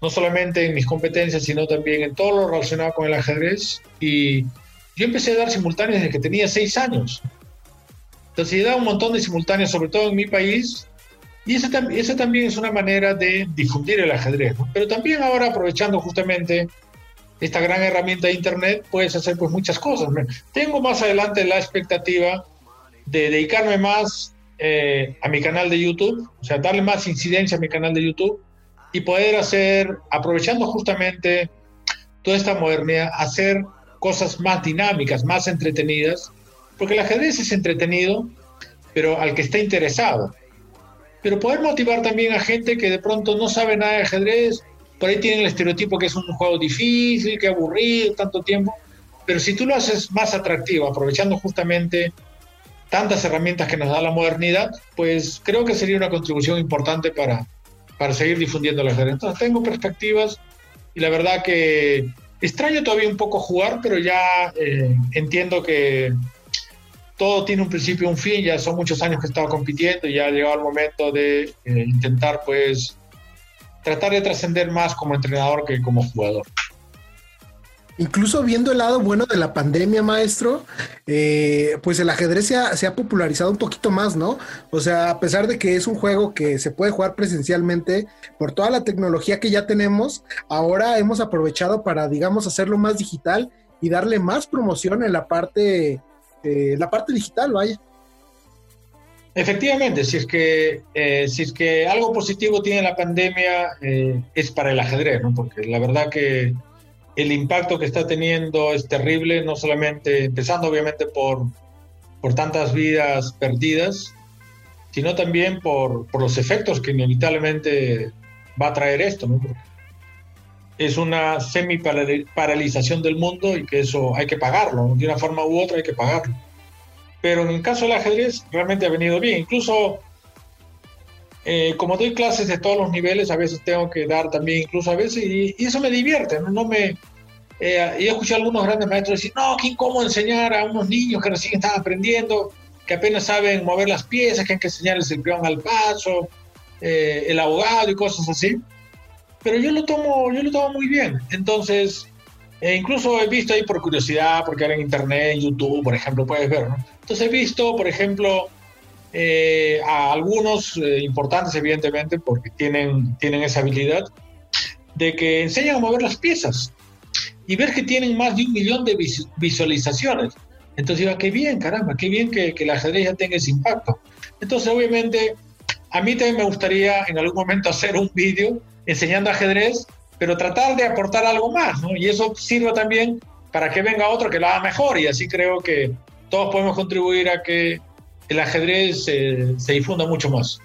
no solamente en mis competencias, sino también en todo lo relacionado con el ajedrez. Y yo empecé a dar simultáneos desde que tenía seis años. Entonces, he dado un montón de simultáneos, sobre todo en mi país. Y esa, esa también es una manera de difundir el ajedrez. Pero también ahora, aprovechando justamente esta gran herramienta de Internet, puedes hacer pues muchas cosas. Tengo más adelante la expectativa de dedicarme más eh, a mi canal de YouTube, o sea, darle más incidencia a mi canal de YouTube y poder hacer, aprovechando justamente toda esta modernidad, hacer cosas más dinámicas, más entretenidas, porque el ajedrez es entretenido, pero al que está interesado. Pero poder motivar también a gente que de pronto no sabe nada de ajedrez, por ahí tienen el estereotipo que es un juego difícil, que aburrido, tanto tiempo, pero si tú lo haces más atractivo, aprovechando justamente tantas herramientas que nos da la modernidad, pues creo que sería una contribución importante para, para seguir difundiendo la ajedrez. Entonces tengo perspectivas y la verdad que extraño todavía un poco jugar, pero ya eh, entiendo que todo tiene un principio y un fin, ya son muchos años que he estado compitiendo y ya ha llegado el momento de eh, intentar pues tratar de trascender más como entrenador que como jugador. Incluso viendo el lado bueno de la pandemia, maestro, eh, pues el ajedrez se ha, popularizado un poquito más, ¿no? O sea, a pesar de que es un juego que se puede jugar presencialmente, por toda la tecnología que ya tenemos, ahora hemos aprovechado para, digamos, hacerlo más digital y darle más promoción en la parte, eh, la parte digital, vaya. Efectivamente, si es que eh, si es que algo positivo tiene la pandemia es para el ajedrez, ¿no? Porque la verdad que el impacto que está teniendo es terrible, no solamente empezando obviamente por, por tantas vidas perdidas, sino también por, por los efectos que inevitablemente va a traer esto, ¿no? es una semi paralización del mundo y que eso hay que pagarlo, de una forma u otra hay que pagarlo pero en el caso del ajedrez realmente ha venido bien. Incluso, eh, como doy clases de todos los niveles, a veces tengo que dar también, incluso a veces, y, eso me divierte, no, no me... Eh, y he escuchado a algunos grandes maestros decir, no, qué incómodo enseñar a unos niños que recién están aprendiendo, que apenas saben mover las piezas, que hay que enseñarles el peón al paso, eh, el abogado y cosas así. Pero yo lo tomo, yo lo tomo muy bien. Entonces, e incluso he visto ahí por curiosidad, porque ahora en internet, en YouTube, por ejemplo, puedes ver, ¿no? Entonces he visto, por ejemplo, eh, a algunos eh, importantes, evidentemente, porque tienen, tienen esa habilidad, de que enseñan a mover las piezas y ver que tienen más de un millón de visualizaciones. Entonces digo, qué bien, caramba, qué bien que, que el ajedrez ya tenga ese impacto. Entonces, obviamente, a mí también me gustaría en algún momento hacer un vídeo enseñando ajedrez pero tratar de aportar algo más, ¿no? Y eso sirva también para que venga otro que lo haga mejor y así creo que todos podemos contribuir a que el ajedrez se difunda mucho más.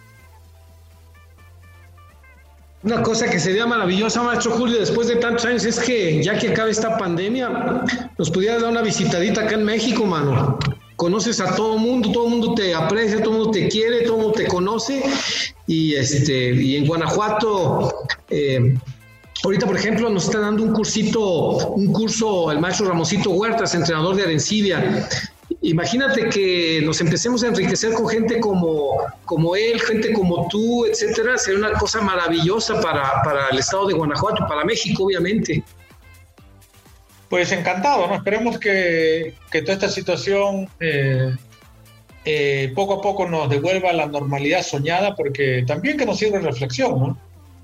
Una cosa que sería maravillosa, maestro Julio, después de tantos años, es que ya que acabe esta pandemia, nos pudieras dar una visitadita acá en México, mano. Conoces a todo mundo, todo mundo te aprecia, todo mundo te quiere, todo mundo te conoce. Y, este, y en Guanajuato, eh, Ahorita, por ejemplo, nos está dando un cursito, un curso el maestro Ramosito Huertas, entrenador de Arencibia. Imagínate que nos empecemos a enriquecer con gente como, como él, gente como tú, etcétera. Sería una cosa maravillosa para, para el estado de Guanajuato, para México, obviamente. Pues encantado, ¿no? Esperemos que, que toda esta situación eh, eh, poco a poco nos devuelva la normalidad soñada, porque también que nos sirva reflexión, ¿no?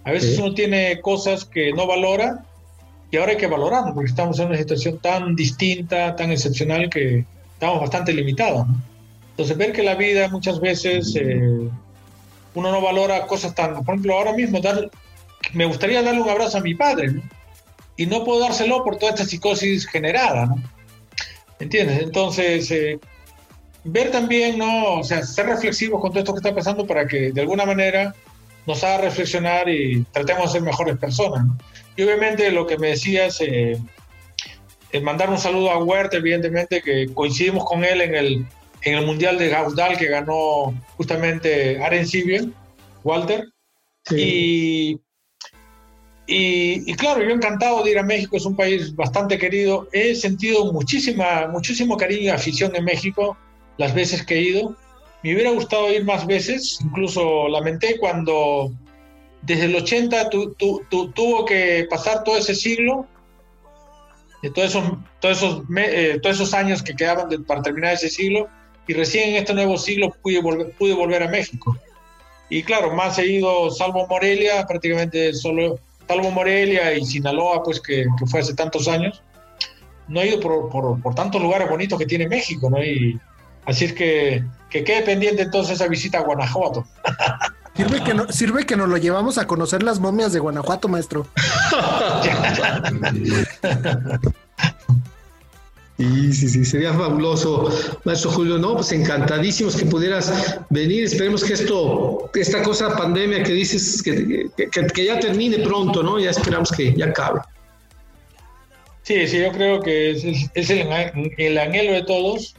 A veces uno tiene cosas que no valora y ahora hay que valorarlo porque estamos en una situación tan distinta, tan excepcional que estamos bastante limitados. Entonces, ver que la vida muchas veces eh, uno no valora cosas tan. Por ejemplo, ahora mismo dar, me gustaría darle un abrazo a mi padre, ¿no? Y no puedo dárselo por toda esta psicosis generada, ¿no? ¿Entiendes? Entonces, eh, ver también, ¿no? O sea, ser reflexivos con todo esto que está pasando para que de alguna manera nos haga reflexionar y tratemos de ser mejores personas. Y obviamente lo que me decías, eh, mandar un saludo a Huerta, evidentemente, que coincidimos con él en el, en el Mundial de Gaudal que ganó justamente Arencibia, Walter. Y, y, claro, yo encantado de ir a México, es un país bastante querido. He sentido muchísima, muchísimo cariño y afición en México las veces que he ido. Me hubiera gustado ir más veces, incluso lamenté cuando desde el 80 tuvo que pasar todo ese siglo, de todos esos, todos esos, eh, todos esos años que quedaban para terminar ese siglo, y recién en este nuevo siglo pude volver, pude volver a México. Y claro, más he ido, salvo Morelia, prácticamente solo, salvo Morelia y Sinaloa, pues que, que fue hace tantos años, no he ido por, por, por, tantos lugares bonitos que tiene México, ¿no? Y, Así es que que quede pendiente entonces esa visita a Guanajuato. Sirve que, no, sirve que nos lo llevamos a conocer las momias de Guanajuato, maestro. Sí, sí, sí, sería fabuloso, maestro Julio. No, pues encantadísimos que pudieras venir. Esperemos que esto, esta cosa pandemia que dices, que, que, ya termine pronto, ¿no? Ya esperamos que ya acabe. Sí, sí, yo creo que es, es el, el, anhelo de todos.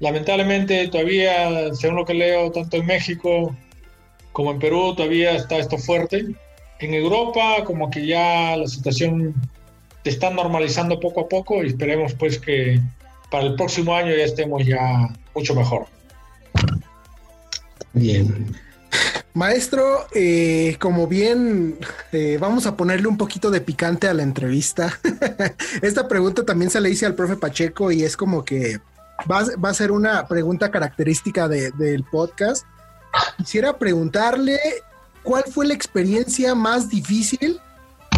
Lamentablemente, todavía, según lo que leo, tanto en México como en Perú, todavía está esto fuerte. En Europa, como que ya la situación se está normalizando poco a poco y esperemos pues que para el próximo año ya estemos ya mucho mejor. Bien. Maestro, eh, como bien eh, vamos a ponerle un poquito de picante a la entrevista. Esta pregunta también se le hice al profe Pacheco y es como que va, a ser una pregunta característica del podcast. Quisiera preguntarle cuál fue la experiencia más difícil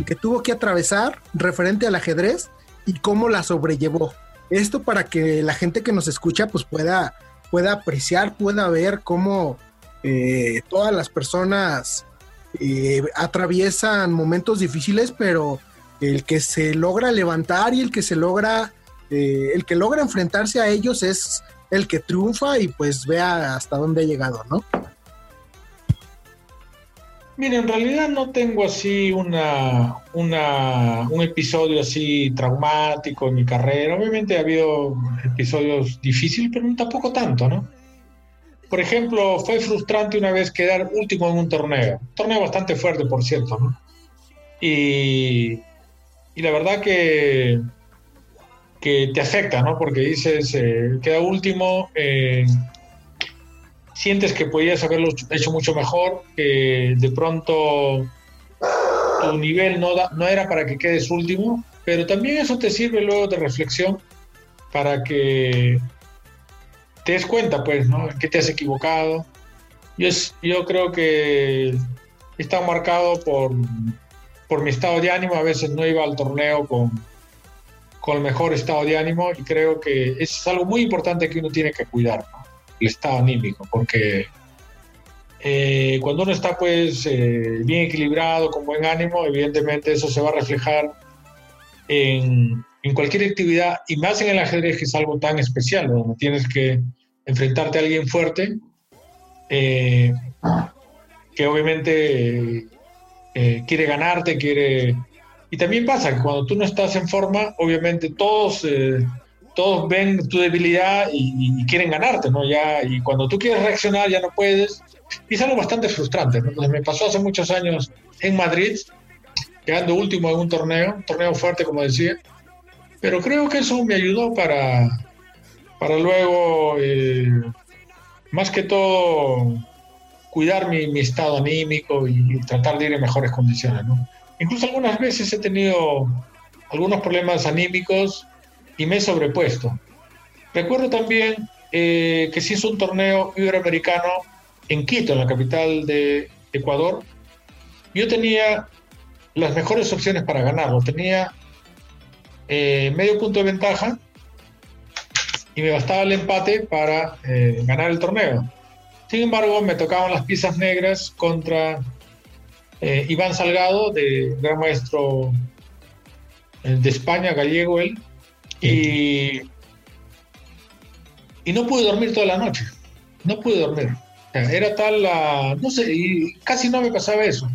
que tuvo que atravesar referente al ajedrez y cómo la sobrellevó. Esto para que la gente que nos escucha pues pueda, pueda apreciar, pueda ver cómo eh, todas las personas eh, atraviesan momentos difíciles, pero el que se logra levantar y el que se logra, eh, el que logra enfrentarse a ellos es el que triunfa y pues vea hasta dónde ha llegado, ¿no? Mira, en realidad no tengo así una, un episodio así traumático en mi carrera. Obviamente ha habido episodios difíciles, pero tampoco tanto, ¿no? Por ejemplo, fue frustrante una vez quedar último en un torneo. Torneo bastante fuerte, por cierto, ¿no? Y, la verdad que, que te afecta, ¿no? Porque dices, eh, queda último, eh, sientes que podías haberlo hecho mucho mejor, que de pronto tu nivel no, era para que quedes último, pero también eso te sirve luego de reflexión para que te des cuenta, pues, ¿no? Qué te has equivocado. Yo creo que está marcado por, por mi estado de ánimo. A veces no iba al torneo con, con el mejor estado de ánimo y creo que es algo muy importante que uno tiene que cuidar. ¿no? el estado anímico, porque eh, cuando uno está pues eh, bien equilibrado, con buen ánimo, evidentemente eso se va a reflejar en, en, cualquier actividad y más en el ajedrez que es algo tan especial, donde tienes que enfrentarte a alguien fuerte, eh, que obviamente quiere ganarte, quiere... Y también pasa que cuando tú no estás en forma, obviamente todos todos ven tu debilidad y, quieren ganarte, ¿no? Ya, y cuando tú quieres reaccionar ya no puedes. Y es algo bastante frustrante, ¿no? me pasó hace muchos años en Madrid, quedando último en un torneo, un torneo fuerte, como decía. Pero creo que eso me ayudó para, para luego, eh, más que todo, cuidar mi, mi estado anímico y, y, tratar de ir en mejores condiciones, ¿no? Incluso algunas veces he tenido algunos problemas anímicos y me he sobrepuesto. Recuerdo también eh, que se hizo un torneo iberoamericano en Quito, en la capital de Ecuador. Yo tenía las mejores opciones para ganarlo. Tenía eh, medio punto de ventaja y me bastaba el empate para eh, ganar el torneo. Sin embargo, me tocaban las piezas negras contra Iván Salgado, de gran maestro de España, gallego él, y, no pude dormir toda la noche. No pude dormir. Era tal la. No sé, y casi no me pasaba eso.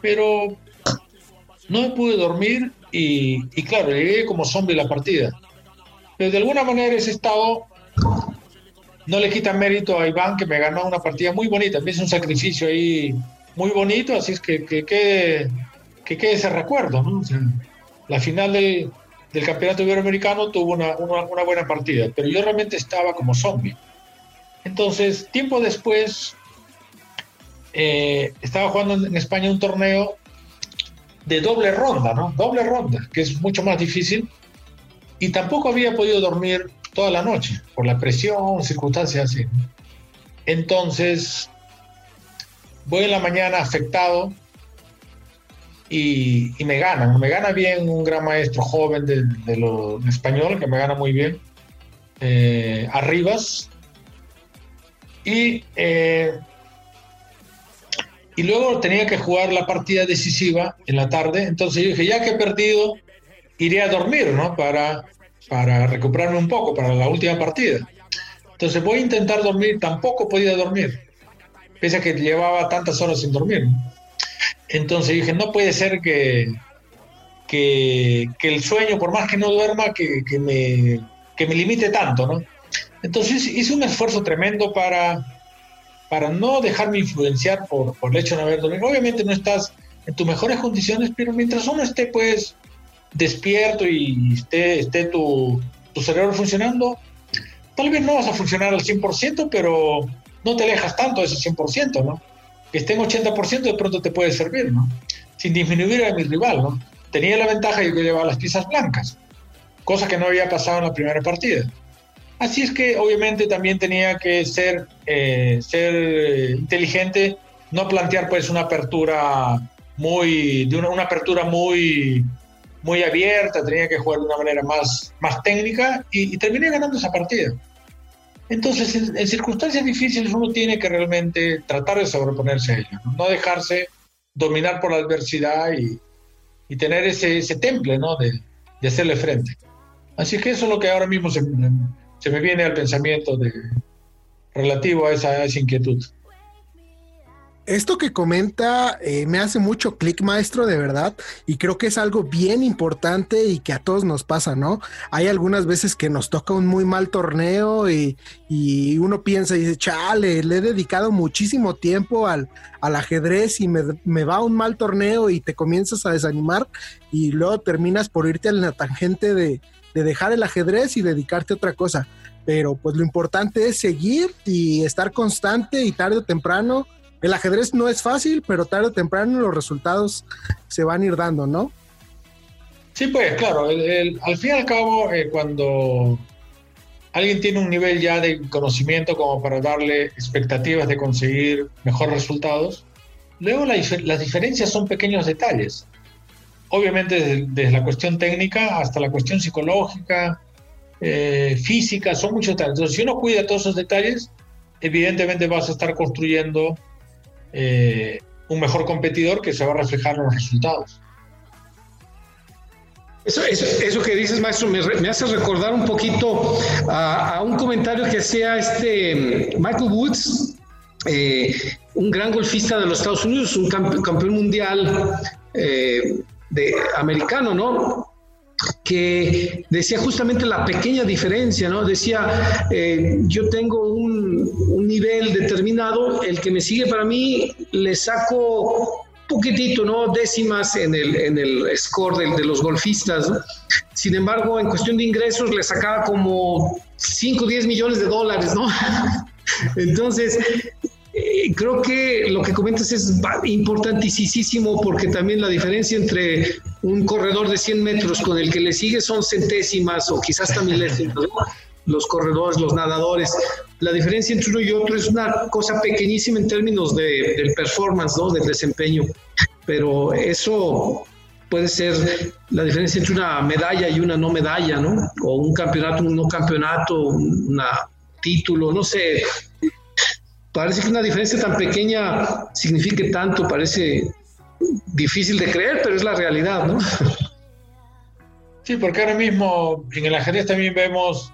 Pero no me pude dormir y, y claro, llegué como zombie la partida. Pero de alguna manera ese estado no le quita mérito a Iván que me ganó una partida muy bonita. Me hizo un sacrificio ahí muy bonito, así es que, que, quede, que quede ese recuerdo. ¿no? la final del, del campeonato iberoamericano tuvo una, buena partida, pero yo realmente estaba como zombie. Entonces, tiempo después, eh, estaba jugando en España un torneo de doble ronda, ¿no? Doble ronda, que es mucho más difícil. Y tampoco había podido dormir toda la noche por la presión, circunstancias así. Entonces, voy en la mañana afectado y, me gana, me gana bien un gran maestro joven de, lo español, que me gana muy bien, eh, Arribas, Y, eh, y luego tenía que jugar la partida decisiva en la tarde. Entonces yo dije, ya que he perdido, iré a dormir, ¿no? Para, para recuperarme un poco para la última partida. Entonces voy a intentar dormir, tampoco podía dormir, pese a que llevaba tantas horas sin dormir. Entonces dije, no puede ser que, que, el sueño, por más que no duerma, que, que, me, que me limite tanto, ¿no? Entonces hice un esfuerzo tremendo para, para no dejarme influenciar por, por el hecho de no haber dormido. Obviamente no estás en tus mejores condiciones, pero mientras uno esté pues despierto y esté, esté tu, tu cerebro funcionando, tal vez no vas a funcionar al 100%, pero no te alejas tanto de ese 100%, ¿no? Que esté en 80% de pronto te puede servir, ¿no? Sin disminuir a mi rival, ¿no? Tenía la ventaja de que llevaba las piezas blancas, cosa que no había pasado en la primera partida. Así es que obviamente también tenía que ser, eh, ser eh, inteligente, no plantear pues una apertura muy, de una, una apertura muy, muy abierta, tenía que jugar de una manera más, más técnica y, terminé ganando esa partida. Entonces, en, circunstancias difíciles uno tiene que realmente tratar de sobreponerse a ello, no, dejarse dominar por la adversidad y, y tener ese, ese temple ¿no? de, de, hacerle frente. Así que eso es lo que ahora mismo se, se me viene al pensamiento de, relativo a esa, a esa inquietud. Esto que comenta eh, me hace mucho clic, maestro, de verdad, y creo que es algo bien importante y que a todos nos pasa, ¿no? Hay algunas veces que nos toca un muy mal torneo y, uno piensa y dice, chale, le he dedicado muchísimo tiempo al, ajedrez y me, va un mal torneo y te comienzas a desanimar y luego terminas por irte a la tangente de, de dejar el ajedrez y dedicarte a otra cosa. Pero pues lo importante es seguir y estar constante y tarde o temprano el ajedrez no es fácil, pero tarde o temprano los resultados se van a ir dando, ¿no? Sí, pues claro, al fin y al cabo, eh, cuando alguien tiene un nivel ya de conocimiento como para darle expectativas de conseguir mejores resultados, luego las diferencias son pequeños detalles. Obviamente desde, la cuestión técnica hasta la cuestión psicológica, eh, física, son muchos detalles. Entonces, si uno cuida todos esos detalles, evidentemente vas a estar construyendo eh, un mejor competidor que se va a reflejar en los resultados. Eso, que dices, maestro, me, hace recordar un poquito a, un comentario que hacía este Michael Woods, eh, un gran golfista de los Estados Unidos, un campeón mundial eh, de, americano, ¿no? Que decía justamente la pequeña diferencia, ¿no? Decía, eh, yo tengo un, nivel determinado, el que me sigue para mí le saco poquitito, ¿no? Décimas en el, en el score de, de los golfistas. Sin embargo, en cuestión de ingresos le sacaba como 5 o 10 millones de dólares, ¿no? Entonces, eh, creo que lo que comentas es importantísimo porque también la diferencia entre un corredor de 100 metros con el que le sigue son centésimas o quizás hasta milésimas. Los corredores, los nadadores. La diferencia entre uno y otro es una cosa pequeñísima en términos de, performance, ¿no? del desempeño. Pero eso puede ser la diferencia entre una medalla y una no medalla, ¿no? O un campeonato, un no campeonato, un título, no sé parece que una diferencia tan pequeña signifique tanto, parece difícil de creer, pero es la realidad, ¿no? Sí, porque ahora mismo en el ajedrez también vemos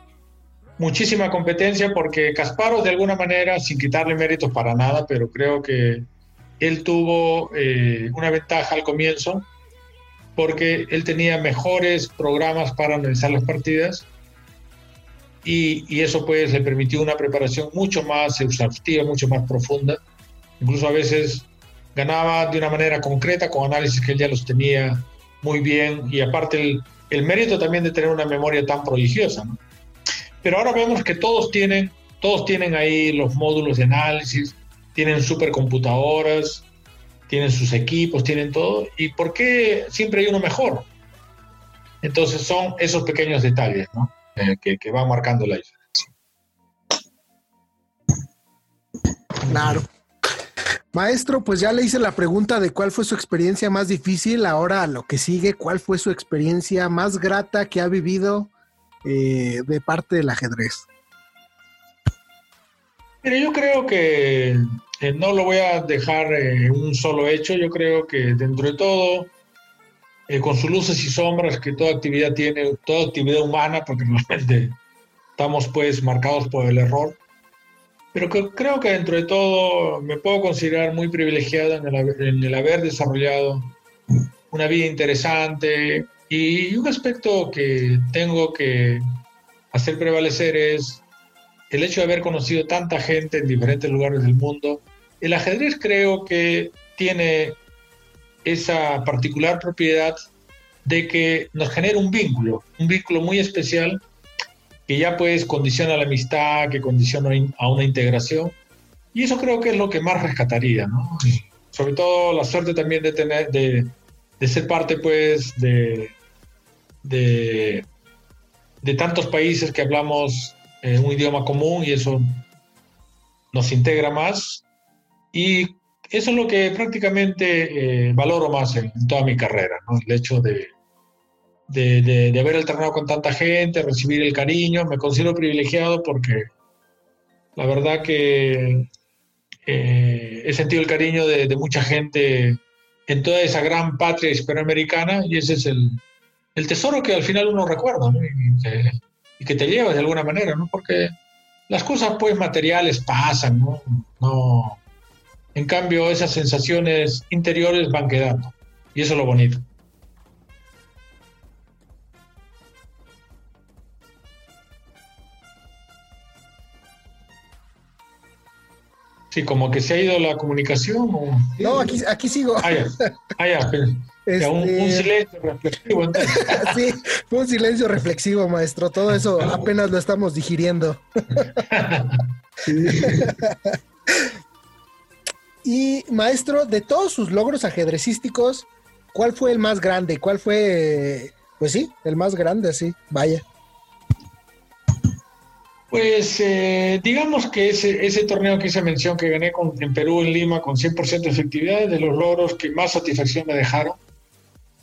muchísima competencia porque Kasparov de alguna manera, sin quitarle méritos para nada, pero creo que él tuvo eh, una ventaja al comienzo porque él tenía mejores programas para analizar las partidas y, eso pues le permitió una preparación mucho más exhaustiva, mucho más profunda. Incluso a veces ganaba de una manera concreta con análisis que él ya los tenía muy bien y aparte el, mérito también de tener una memoria tan prodigiosa. Pero ahora vemos que todos tienen, todos tienen ahí los módulos de análisis, tienen supercomputadoras, tienen sus equipos, tienen todo. ¿Y por qué siempre hay uno mejor? Entonces son esos pequeños detalles, ¿no? Eh, que, va marcando la diferencia. Claro. Maestro, pues ya le hice la pregunta de cuál fue su experiencia más difícil. Ahora lo que sigue, ¿cuál fue su experiencia más grata que ha vivido eh, de parte del ajedrez? Mire, yo creo que eh, no lo voy a dejar en un solo hecho. Yo creo que dentro de todo, eh, con sus luces y sombras que toda actividad tiene, toda actividad humana, porque normalmente estamos pues marcados por el error, pero creo que dentro de todo me puedo considerar muy privilegiado en el, haber desarrollado una vida interesante y un aspecto que tengo que hacer prevalecer es el hecho de haber conocido tanta gente en diferentes lugares del mundo. El ajedrez creo que tiene esa particular propiedad de que nos genera un vínculo, un vínculo muy especial que ya pues condiciona la amistad, que condiciona a una integración. Y eso creo que es lo que más rescataría, ¿no? Sobre todo la suerte también de tener, de, ser parte pues de, de, tantos países que hablamos eh, un idioma común y eso nos integra más. Y eso es lo que prácticamente eh, valoro más en, en, toda mi carrera, ¿no? El hecho de, de, haber alternado con tanta gente, recibir el cariño. Me considero privilegiado porque la verdad que eh, he sentido el cariño de, mucha gente en toda esa gran patria hispanoamericana y ese es el, tesoro que al final uno recuerda y, que, te lleva de alguna manera, ¿no? porque las cosas pues materiales pasan, ¿no? no en cambio esas sensaciones interiores van quedando y eso es lo bonito. Sí, como que se ha ido la comunicación. No, aquí, aquí sigo. Ah, ya. Ah, un, este, silencio reflexivo. sí, fue un silencio reflexivo, maestro. Todo eso apenas lo estamos digiriendo. y, maestro, de todos sus logros ajedrecísticos, ¿cuál fue el más grande? ¿Cuál fue, pues sí, el más grande, sí, vaya? Pues eh, digamos que ese, ese torneo que hice mención que gané con, en Perú, en Lima, con 100% de efectividad, de los logros que más satisfacción me dejaron.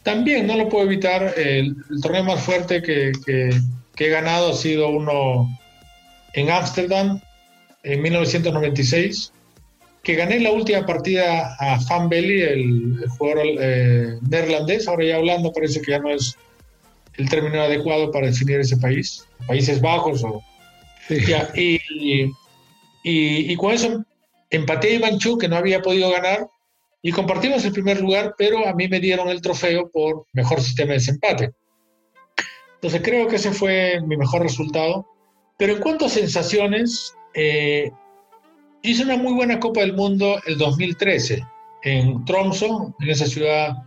También no lo puedo evitar, el, torneo más fuerte que, he ganado ha sido uno en Ámsterdam en 1996, que gané la última partida a Fan Belly, el, jugador eh, neerlandés, ahora ya hablando parece que ya no es el término adecuado para definir ese país, Países Bajos o y, y, con eso empaté a Chu, que no había podido ganar, y compartimos el primer lugar, pero a mí me dieron el trofeo por mejor sistema de desempate. Entonces creo que ese fue mi mejor resultado. Pero en cuanto a sensaciones, eh, hice una muy buena Copa del Mundo el 2013 en Tromsø, en esa ciudad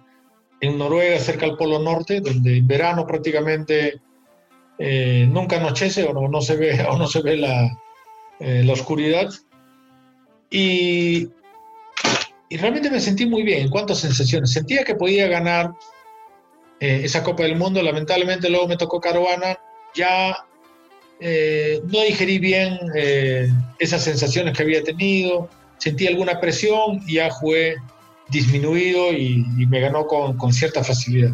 en Noruega, cerca del Polo Norte, donde en verano prácticamente eh, nunca anochece o no, no, se ve, o no se ve la, eh, la oscuridad. Y, y, realmente me sentí muy bien en cuanto a sensaciones. Sentía que podía ganar eh, esa Copa del Mundo. Lamentablemente luego me tocó Caruana. Ya no digerí bien esas sensaciones que había tenido. Sentí alguna presión y ya jugué disminuido y, y me ganó con, con cierta facilidad.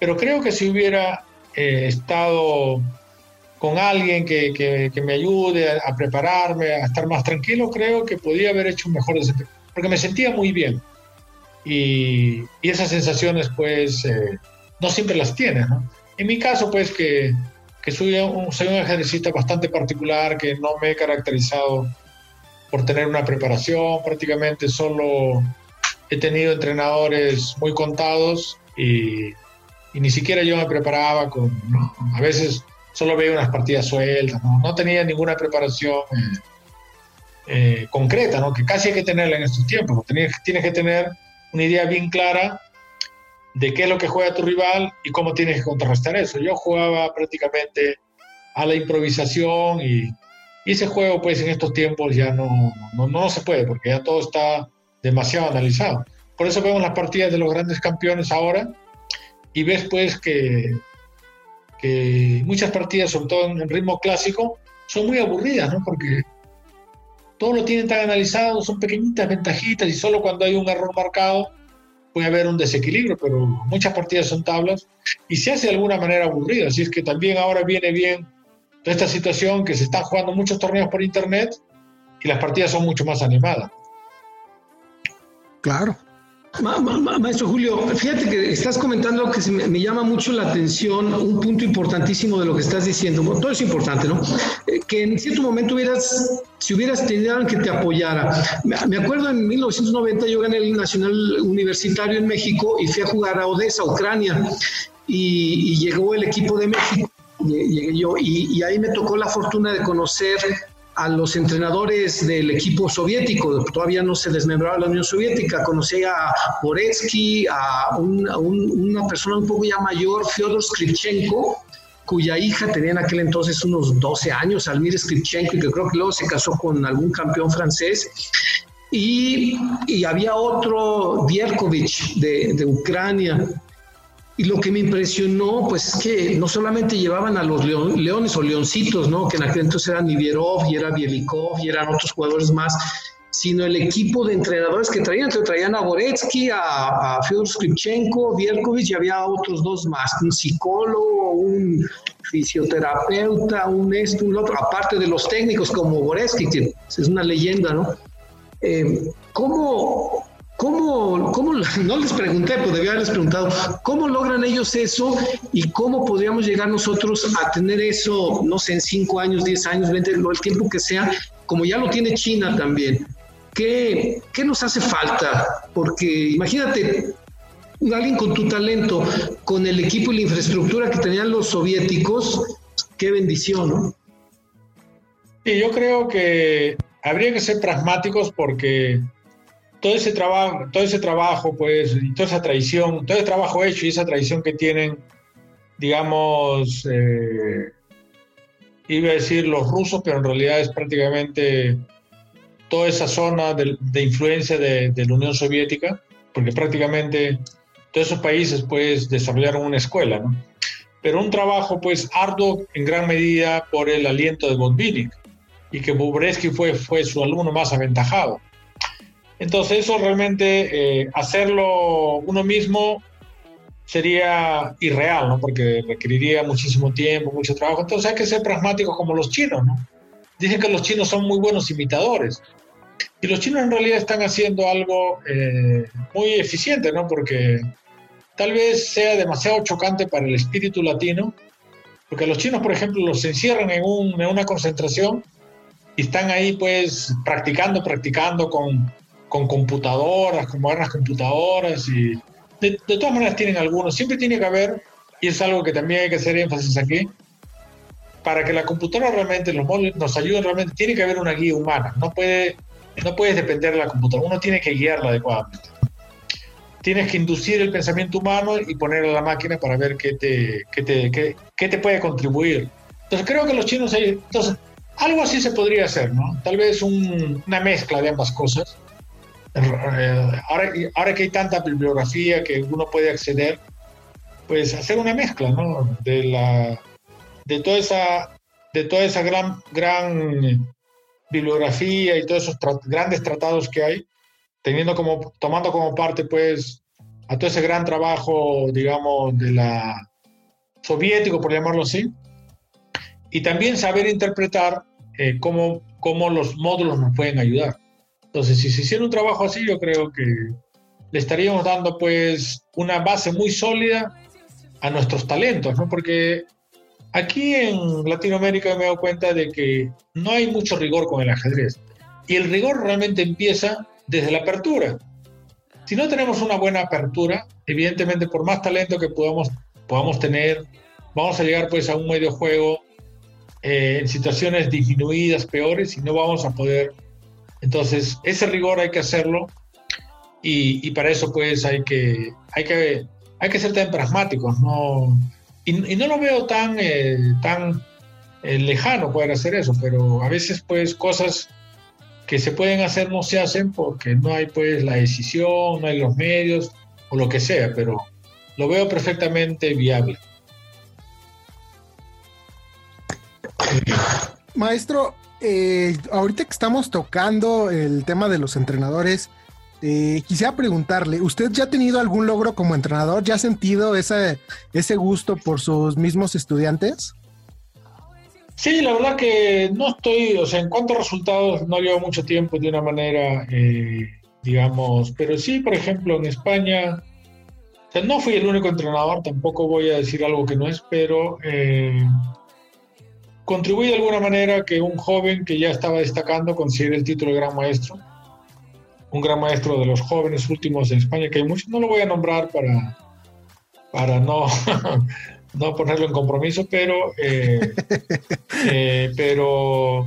Pero creo que si hubiera he estado con alguien que, que, me ayude a, prepararme, a estar más tranquilo, creo que podía haber hecho un mejor desempeño, porque me sentía muy bien. Y, y esas sensaciones, pues, eh, no siempre las tienes, ¿no? En mi caso, pues, que, que soy, un, soy un bastante particular, que no me he caracterizado por tener una preparación, prácticamente solo he tenido entrenadores muy contados y y ni siquiera yo me preparaba con, a veces solo veía unas partidas sueltas, no, tenía ninguna preparación eh, eh, concreta, ¿no? que casi hay que tenerla en estos tiempos, tienes, tienes que tener una idea bien clara de qué es lo que juega tu rival y cómo tienes que contrarrestar eso. Yo jugaba prácticamente a la improvisación y, y ese juego pues en estos tiempos ya no, no, no, se puede porque ya todo está demasiado analizado. Por eso vemos las partidas de los grandes campeones ahora, y ves pues que, muchas partidas, sobre todo en ritmo clásico, son muy aburridas, ¿no? Porque todo lo tienen tan analizado, son pequeñitas ventajitas y solo cuando hay un error marcado puede haber un desequilibrio, pero muchas partidas son tablas y se hace de alguna manera aburrida. Así es que también ahora viene bien esta situación que se están jugando muchos torneos por internet y las partidas son mucho más animadas. Claro. Maestro Julio, fíjate que estás comentando que me, llama mucho la atención un punto importantísimo de lo que estás diciendo. todo es importante, ¿no? Eh, que en cierto momento hubieras, si hubieras tenido alguien que te apoyara. Me, acuerdo en 1990 yo gané el Nacional Universitario en México y fui a jugar a Odessa, Ucrania, y, llegó el equipo de México. Llegué yo, y ahí me tocó la fortuna de conocer a los entrenadores del equipo soviético, todavía no se desmembraba la Unión Soviética, conocí a Boretsky, a, una persona un poco ya mayor, Fyodor Skripchenko, cuya hija tenía en aquel entonces unos 12 años, Almir Skripchenko, y que creo que luego se casó con algún campeón francés. Y, había otro, Vierkovich, de, de Ucrania, y lo que me impresionó, pues es que no solamente llevaban a los leones o leoncitos, ¿no? Que en aquel entonces eran Nivierov y era Bielikov y eran otros jugadores más, sino el equipo de entrenadores que traían. Entonces traían a Boretsky, a, a Fyodor Skripchenko, Bierkovich y había otros dos más, un psicólogo, un fisioterapeuta, un esto, un otro, aparte de los técnicos como Boretsky, que es una leyenda, ¿no? Eh, ¿Cómo ¿Cómo, ¿Cómo, no les pregunté, pues debía haberles preguntado, cómo logran ellos eso y cómo podríamos llegar nosotros a tener eso, no sé, en 5 años, 10 años, 20, el tiempo que sea, como ya lo tiene China también? ¿Qué, qué nos hace falta? Porque imagínate, alguien con tu talento, con el equipo y la infraestructura que tenían los soviéticos, qué bendición, ¿no? Sí, yo creo que habría que ser pragmáticos porque todo ese trabajo, todo ese trabajo, pues, y toda esa tradición, todo el trabajo hecho y esa tradición que tienen, digamos, eh, iba a decir los rusos, pero en realidad es prácticamente toda esa zona de, influencia de, la Unión Soviética, porque prácticamente todos esos países, pues, desarrollaron una escuela, ¿no? Pero un trabajo, pues, arduo en gran medida por el aliento de Botvinnik, y que Bubreski fue, fue su alumno más aventajado. Entonces eso realmente eh, hacerlo uno mismo sería irreal, ¿no? Porque requeriría muchísimo tiempo, mucho trabajo. Entonces hay que ser pragmáticos como los chinos, ¿no? Dicen que los chinos son muy buenos imitadores. Y los chinos en realidad están haciendo algo eh, muy eficiente, ¿no? Porque tal vez sea demasiado chocante para el espíritu latino, porque los chinos, por ejemplo, los encierran en, un, en una concentración y están ahí pues practicando, practicando con con computadoras, con modernas computadoras y de, todas maneras tienen algunos. Siempre tiene que haber, y es algo que también hay que hacer énfasis aquí, para que la computadora realmente, los nos ayuden realmente, tiene que haber una guía humana. No, puede, no puedes depender de la computadora, uno tiene que guiarla adecuadamente. Tienes que inducir el pensamiento humano y ponerle a la máquina para ver qué te, qué te, qué, qué te puede contribuir. Entonces creo que los chinos, entonces, algo así se podría hacer, ¿no? Tal vez una mezcla de ambas cosas ahora, ahora que hay tanta bibliografía que uno puede acceder, pues hacer una mezcla, ¿no? De la de toda esa de toda esa gran gran bibliografía y todos esos grandes tratados que hay, teniendo como tomando como parte pues a todo ese gran trabajo, digamos, de la soviético, por llamarlo así, y también saber interpretar eh, cómo, cómo los módulos nos pueden ayudar. Entonces, si se hiciera un trabajo así, yo creo que le estaríamos dando pues una base muy sólida a nuestros talentos, ¿no? Porque aquí en Latinoamérica me he dado cuenta de que no hay mucho rigor con el ajedrez. Y el rigor realmente empieza desde la apertura. Si no tenemos una buena apertura, evidentemente por más talento que podamos, podamos tener, vamos a llegar pues a un medio juego eh, en situaciones disminuidas, peores, y no vamos a poder entonces, ese rigor hay que hacerlo y, para eso pues hay que, hay que, hay que ser tan pragmáticos, ¿no? Y, no lo veo tan, eh, tan eh, lejano poder hacer eso, pero a veces pues cosas que se pueden hacer no se hacen porque no hay pues la decisión, no hay los medios o lo que sea, pero lo veo perfectamente viable. Maestro, eh, ahorita que estamos tocando el tema de los entrenadores, eh, quisiera preguntarle, ¿usted ya ha tenido algún logro como entrenador? ¿Ya ha sentido ese, ese gusto por sus mismos estudiantes? Sí, la verdad que no estoy, o sea, en cuanto a resultados, no llevo mucho tiempo de una manera, eh, digamos, pero sí, por ejemplo, en España, o sea, no fui el único entrenador, tampoco voy a decir algo que no es, pero contribuí de alguna manera que un joven que ya estaba destacando consiga el título de gran maestro, un gran maestro de los jóvenes últimos en España, que hay muchos, no lo voy a nombrar para, para no, no ponerlo en compromiso, pero, eh, eh, pero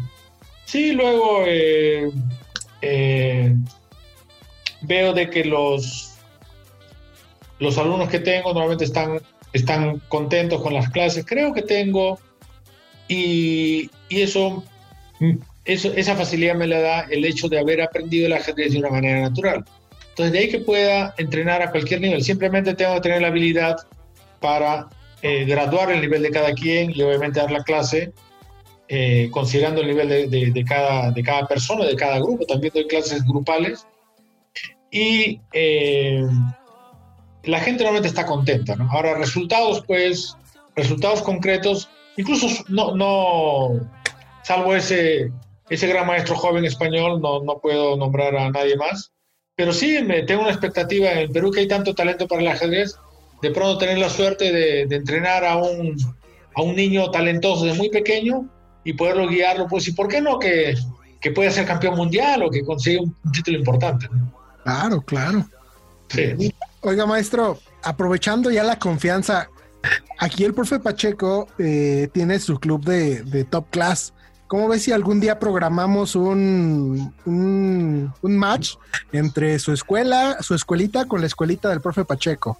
sí, luego eh, veo de que los, los alumnos que tengo normalmente están, están contentos con las clases. Creo que tengo, y, y eso eso, esa facilidad me la da el hecho de haber aprendido el ajedrez de una manera natural. Entonces, de ahí que pueda entrenar a cualquier nivel. Simplemente tengo que tener la habilidad para eh, graduar el nivel de cada quien y obviamente dar la clase eh, considerando el nivel de, de, cada, de cada persona, de cada grupo. También doy clases grupales. Y eh, la gente normalmente está contenta. Ahora, resultados, pues, resultados concretos, incluso no, no salvo ese ese gran maestro joven español, no, no puedo nombrar a nadie más, pero sí me tengo una expectativa en Perú que hay tanto talento para el ajedrez, de pronto tener la suerte de, entrenar a un, a un niño talentoso desde muy pequeño y poderlo guiarlo, pues, y por qué no que, que pueda ser campeón mundial o que consiga un, título importante. Claro, claro. Sí. Oiga, maestro, aprovechando ya la confianza, aquí el profe Pacheco eh, tiene su club de, de top class. ¿Cómo ves si algún día programamos un, un, match entre su escuela, su escuelita con la escuelita del profe Pacheco?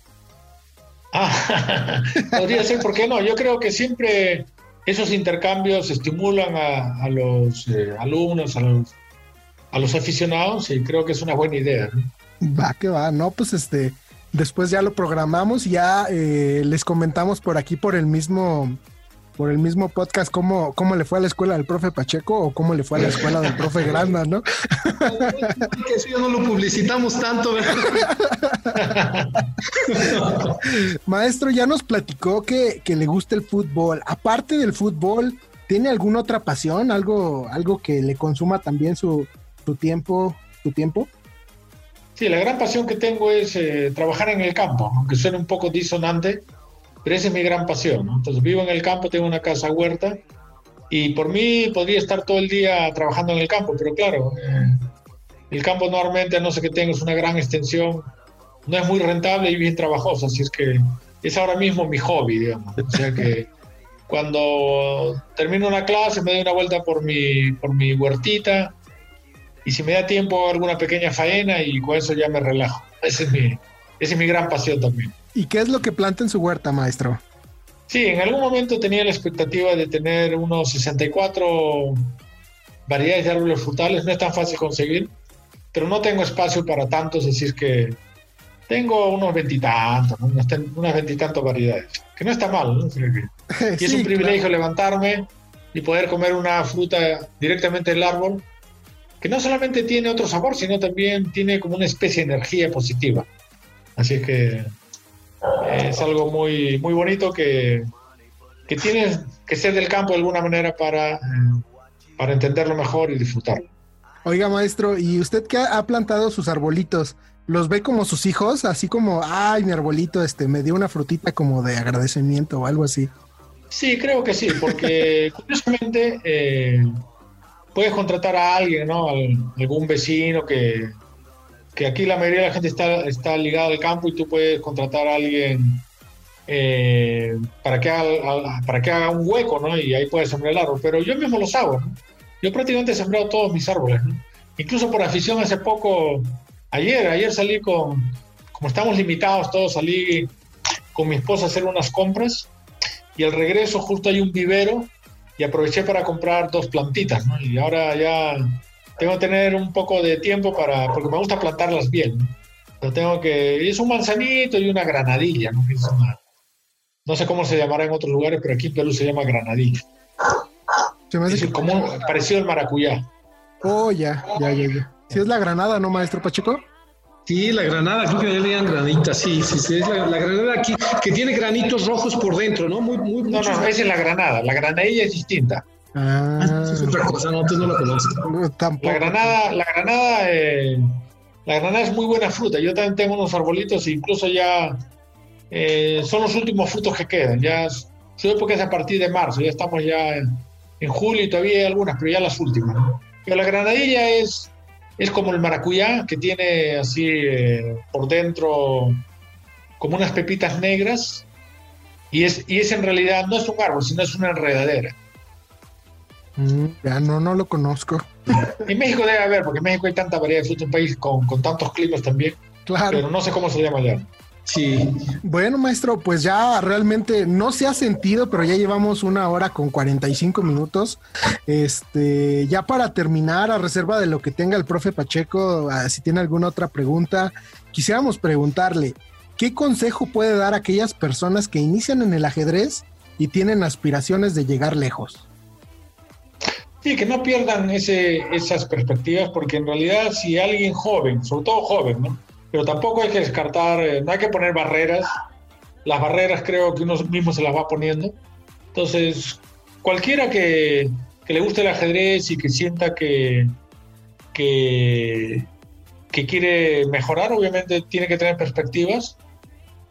Ah, podría ser, ¿por qué no? Yo creo que siempre esos intercambios estimulan a, los eh, alumnos, a los, a los aficionados y creo que es una buena idea. Va, que va, no, pues este, después ya lo programamos ya eh, les comentamos por aquí por el mismo por el mismo podcast cómo, cómo le fue a la escuela del profe Pacheco o cómo le fue a la escuela del profe Granda, ¿no? que eso ya no lo publicitamos tanto, Maestro, ya nos platicó que, le gusta el fútbol. Aparte del fútbol, ¿tiene alguna otra pasión? ¿Algo, algo que le consuma también su, tiempo, su tiempo? Sí, la gran pasión que tengo es eh, trabajar en el campo, aunque suene un poco disonante pero esa es mi gran pasión. Entonces vivo en el campo, tengo una casa huerta y por mí podría estar todo el día trabajando en el campo, pero claro, eh, el campo normalmente, a no ser que tengas una gran extensión, no es muy rentable y bien trabajoso, así es que es ahora mismo mi hobby, digamos. O sea que cuando termino una clase me doy una vuelta por mi, por mi huertita y si me da tiempo alguna pequeña faena y con eso ya me relajo. Esa es mi, esa es mi gran pasión también. ¿Y qué es lo que planta en su huerta, maestro? Sí, en algún momento tenía la expectativa de tener unos 64 variedades de árboles frutales. No es tan fácil conseguir, pero no tengo espacio para tantos, así es que tengo unos veintitantos, unas veintitantas variedades, que no está mal, ¿no? Y es un privilegio levantarme y poder comer una fruta directamente del árbol, que no solamente tiene otro sabor, sino también tiene como una especie de energía positiva. Así es que es algo muy, muy bonito que, que tienes que ser del campo de alguna manera para, para entenderlo mejor y disfrutarlo. Oiga, maestro, ¿y usted que ha plantado sus arbolitos? ¿Los ve como sus hijos? Así como, ay, mi arbolito este, me dio una frutita como de agradecimiento o algo así. Sí, creo que sí, porque curiosamente eh, puedes contratar a alguien, ¿no? algún vecino que, que aquí la mayoría de la gente está, está ligada al campo y tú puedes contratar a alguien eh, para, que haga, para que haga un hueco, ¿no? Y ahí puedes sembrar el árbol. Pero yo mismo los hago, ¿no? Yo prácticamente he sembrado todos mis árboles, ¿no? Incluso por afición hace poco, ayer, ayer salí con, como estamos limitados todos, salí con mi esposa a hacer unas compras y al regreso justo hay un vivero y aproveché para comprar dos plantitas, ¿no? Y ahora ya tengo que tener un poco de tiempo para, porque me gusta plantarlas bien. ¿no? tengo que, es un manzanito y una granadilla, ¿no? no sé cómo se llamará en otros lugares, pero aquí en Perú se llama granadilla. Se me es como parecido al maracuyá. Oh, ya, ya, ya, ya. Si es la granada, ¿no, maestro Pacheco? Sí, la granada, creo que le digan granita, sí, sí, sí, es la, granada aquí, que tiene granitos rojos por dentro, ¿no? Muy, muy, no, no, esa es la granada, la granadilla es distinta. Ah, es otra cosa, no, tú no lo conoces. La granada, la granada, eh, la granada es muy buena fruta. Yo también tengo unos arbolitos e incluso ya eh, son los últimos frutos que quedan. Ya su época es a partir de marzo, ya estamos ya en, julio y todavía hay algunas, pero ya las últimas. Pero la granadilla es, es como el maracuyá, que tiene así eh, por dentro como unas pepitas negras y es, y es en realidad, no es un árbol, sino es una enredadera. Mm, ya no, no lo conozco. En México debe haber, porque en México hay tanta variedad de fruta, un país con, con tantos climas también. Claro. Pero no sé cómo se llama allá. Sí. Bueno, maestro, pues ya realmente no se ha sentido, pero ya llevamos una hora con 45 minutos. Este, ya para terminar, a reserva de lo que tenga el profe Pacheco, ah, si tiene alguna otra pregunta, quisiéramos preguntarle, ¿qué consejo puede dar a aquellas personas que inician en el ajedrez y tienen aspiraciones de llegar lejos? Sí, que no pierdan ese, esas perspectivas, porque en realidad si alguien joven, sobre todo joven, ¿no? Pero tampoco hay que descartar, eh, no hay que poner barreras. Las barreras creo que uno mismo se las va poniendo. Entonces, cualquiera que, le guste el ajedrez y que sienta que, que, quiere mejorar, obviamente tiene que tener perspectivas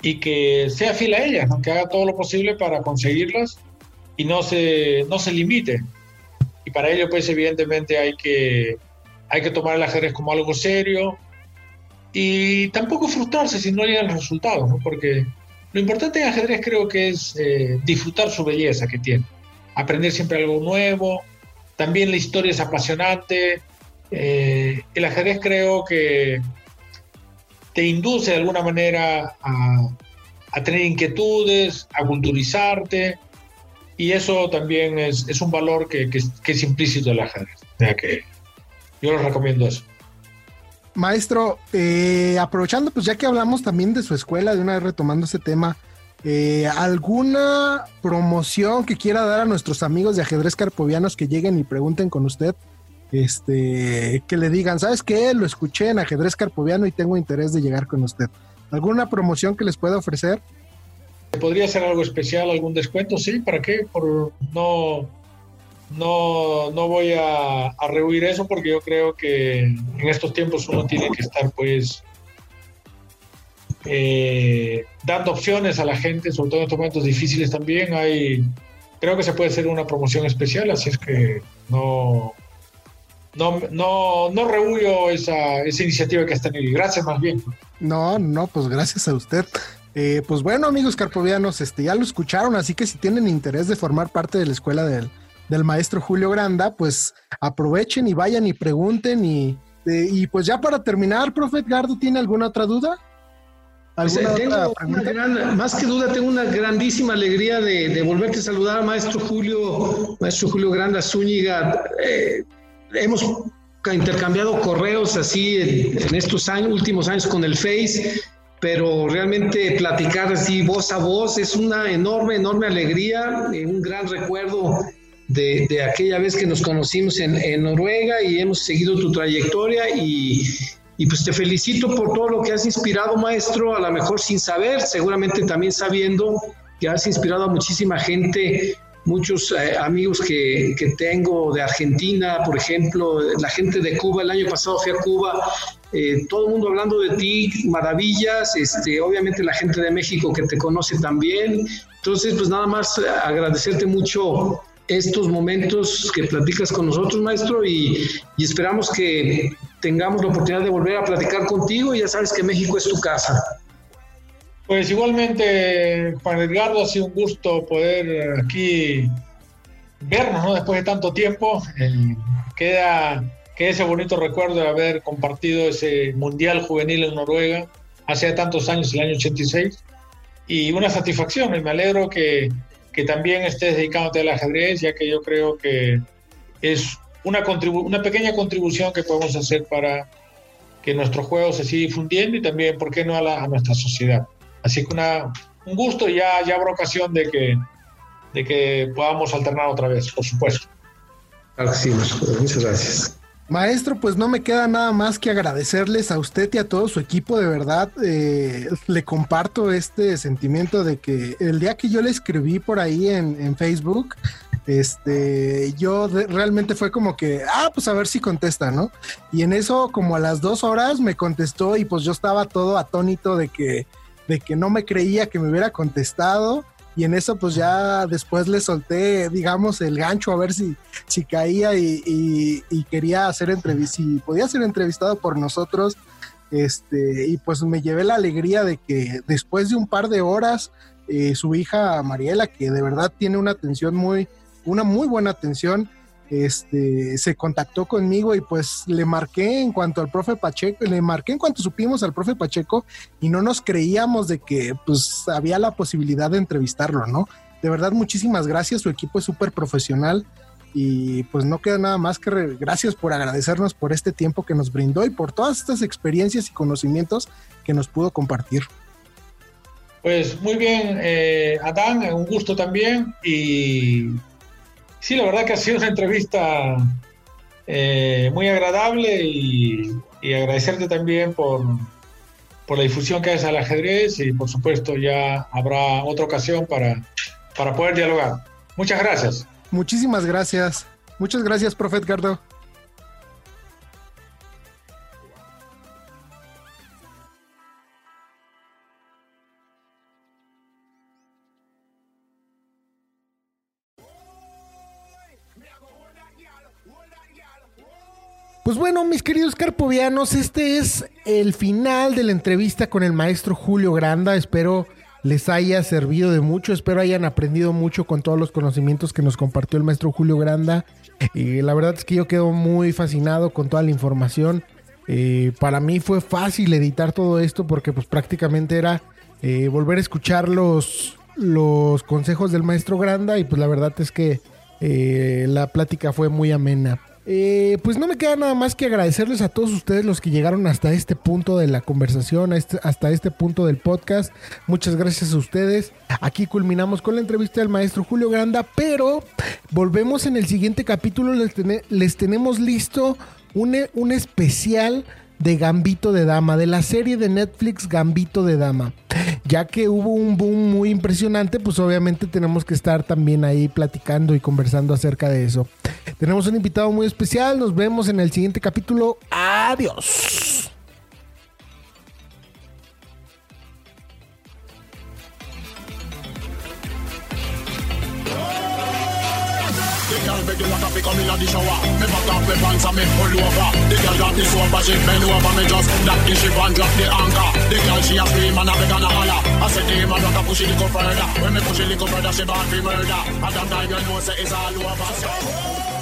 y que sea fiel a ellas, que haga todo lo posible para conseguirlas y no se, no se limite. Y para ello, pues evidentemente hay que, hay que tomar el ajedrez como algo serio, y tampoco frustrarse si no llegan resultados, ¿no? porque lo importante en ajedrez creo que es eh, disfrutar su belleza que tiene, aprender siempre algo nuevo, también la historia es apasionante, eh, el ajedrez creo que te induce de alguna manera a, a tener inquietudes, a culturizarte, y eso también es, es un valor que, que, que, es implícito en el ajedrez. O sea que yo les recomiendo eso. Maestro, eh, aprovechando, pues ya que hablamos también de su escuela, de una vez retomando ese tema, eh, ¿alguna promoción que quiera dar a nuestros amigos de ajedrez carpovianos que lleguen y pregunten con usted? Este, que le digan, ¿sabes qué? Lo escuché en ajedrez carpoviano y tengo interés de llegar con usted. ¿Alguna promoción que les pueda ofrecer? ¿Podría ser algo especial, algún descuento? Sí, ¿para qué? Por no no, no voy a, rehuir eso porque yo creo que en estos tiempos uno tiene que estar pues eh, dando opciones a la gente, sobre todo en estos momentos difíciles también. Hay, creo que se puede hacer una promoción especial, así es que no, no, no, no rehuyo esa, esa iniciativa que has tenido. Gracias más bien. No, no, pues gracias a usted. Eh, pues bueno, amigos carpovianos, este, ya lo escucharon, así que si tienen interés de formar parte de la escuela del, del maestro Julio Granda, pues aprovechen y vayan y pregunten y, y pues ya para terminar, profe Edgardo, ¿tiene alguna otra duda? más que duda, tengo una grandísima alegría de, volverte a saludar, maestro Julio, maestro Julio Granda Zúñiga. Eh, hemos intercambiado correos así en, estos años, últimos años con el Face, pero realmente platicar así voz a voz es una enorme, enorme alegría, eh, un gran recuerdo de, aquella vez que nos conocimos en, Noruega y hemos seguido tu trayectoria y, pues te felicito por todo lo que has inspirado, maestro, a lo mejor sin saber, seguramente también sabiendo que has inspirado a muchísima gente, muchos eh, amigos que, tengo de Argentina, por ejemplo, la gente de Cuba, el año pasado fui a Cuba, eh, todo el mundo hablando de ti, maravillas, este, obviamente la gente de México que te conoce también. Entonces, pues nada más agradecerte mucho estos momentos que platicas con nosotros, maestro, y, esperamos que tengamos la oportunidad de volver a platicar contigo. Y ya sabes que México es tu casa. Pues igualmente, Juan Edgardo, ha sido un gusto poder aquí vernos ¿no? después de tanto tiempo. Eh, queda, queda ese bonito recuerdo de haber compartido ese Mundial Juvenil en Noruega hace tantos años, el año 86. Y una satisfacción, y me alegro que que también estés dedicándote al ajedrez, ya que yo creo que es una, una pequeña contribución que podemos hacer para que nuestro juego se siga difundiendo y también, ¿por qué no a, a nuestra sociedad? Así que una, un gusto, ya, ya habrá ocasión de que, de que podamos alternar otra vez, por supuesto. Claro sí, muchas gracias. Maestro, pues no me queda nada más que agradecerles a usted y a todo su equipo, de verdad. Eh, le comparto este sentimiento de que el día que yo le escribí por ahí en, Facebook, este, yo realmente fue como que, ah, pues a ver si contesta, ¿no? Y en eso, como a las dos horas, me contestó y pues yo estaba todo atónito de que, de que no me creía que me hubiera contestado y en eso pues ya después le solté, digamos, el gancho a ver si, si caía y, quería hacer entrevista, si podía ser entrevistado por nosotros. Este, y pues me llevé la alegría de que después de un par de horas, eh, su hija Mariela, que de verdad tiene una atención muy, una muy buena atención, este, se contactó conmigo y pues le marqué en cuanto al profe Pacheco, le marqué en cuanto supimos al profe Pacheco y no nos creíamos de que pues había la posibilidad de entrevistarlo, ¿no? De verdad, muchísimas gracias, su equipo es súper profesional y pues no queda nada más que gracias por agradecernos por este tiempo que nos brindó y por todas estas experiencias y conocimientos que nos pudo compartir. Pues muy bien, eh, Adán, un gusto también y Sí, la verdad que ha sido una entrevista eh, muy agradable y, agradecerte también por, la difusión que haces al ajedrez y por supuesto ya habrá otra ocasión para, para poder dialogar. Muchas gracias. Muchísimas gracias. Muchas gracias, profe Edgardo. Pues bueno, mis queridos carpovianos, este es el final de la entrevista con el maestro Julio Granda. Espero les haya servido de mucho, espero hayan aprendido mucho con todos los conocimientos que nos compartió el maestro Julio Granda. Y la verdad es que yo quedo muy fascinado con toda la información. Eh, para mí fue fácil editar todo esto porque pues prácticamente era eh, volver a escuchar los, los consejos del maestro Granda y pues la verdad es que eh, la plática fue muy amena. Eh, pues no me queda nada más que agradecerles a todos ustedes los que llegaron hasta este punto de la conversación, este, hasta este punto del podcast. Muchas gracias a ustedes. Aquí culminamos con la entrevista del maestro Julio Granda, pero volvemos en el siguiente capítulo. Les, tenemos listo un, un especial de Gambito de Dama, de la serie de Netflix Gambito de Dama. Ya que hubo un boom muy impresionante, pues obviamente tenemos que estar también ahí platicando y conversando acerca de eso. Tenemos un invitado muy especial, nos vemos en el siguiente capítulo. Adiós. Girl beg you like a pick me in the shower. Me back up me pants and me pull over. The girl got the sofa, she bend over. Me just that the ship and drop the anchor. The girl she a scream and a beg and a holler. I said the man rock a push it little further. When me push it little further, she bought me murder. And that time you know say it's all over. So.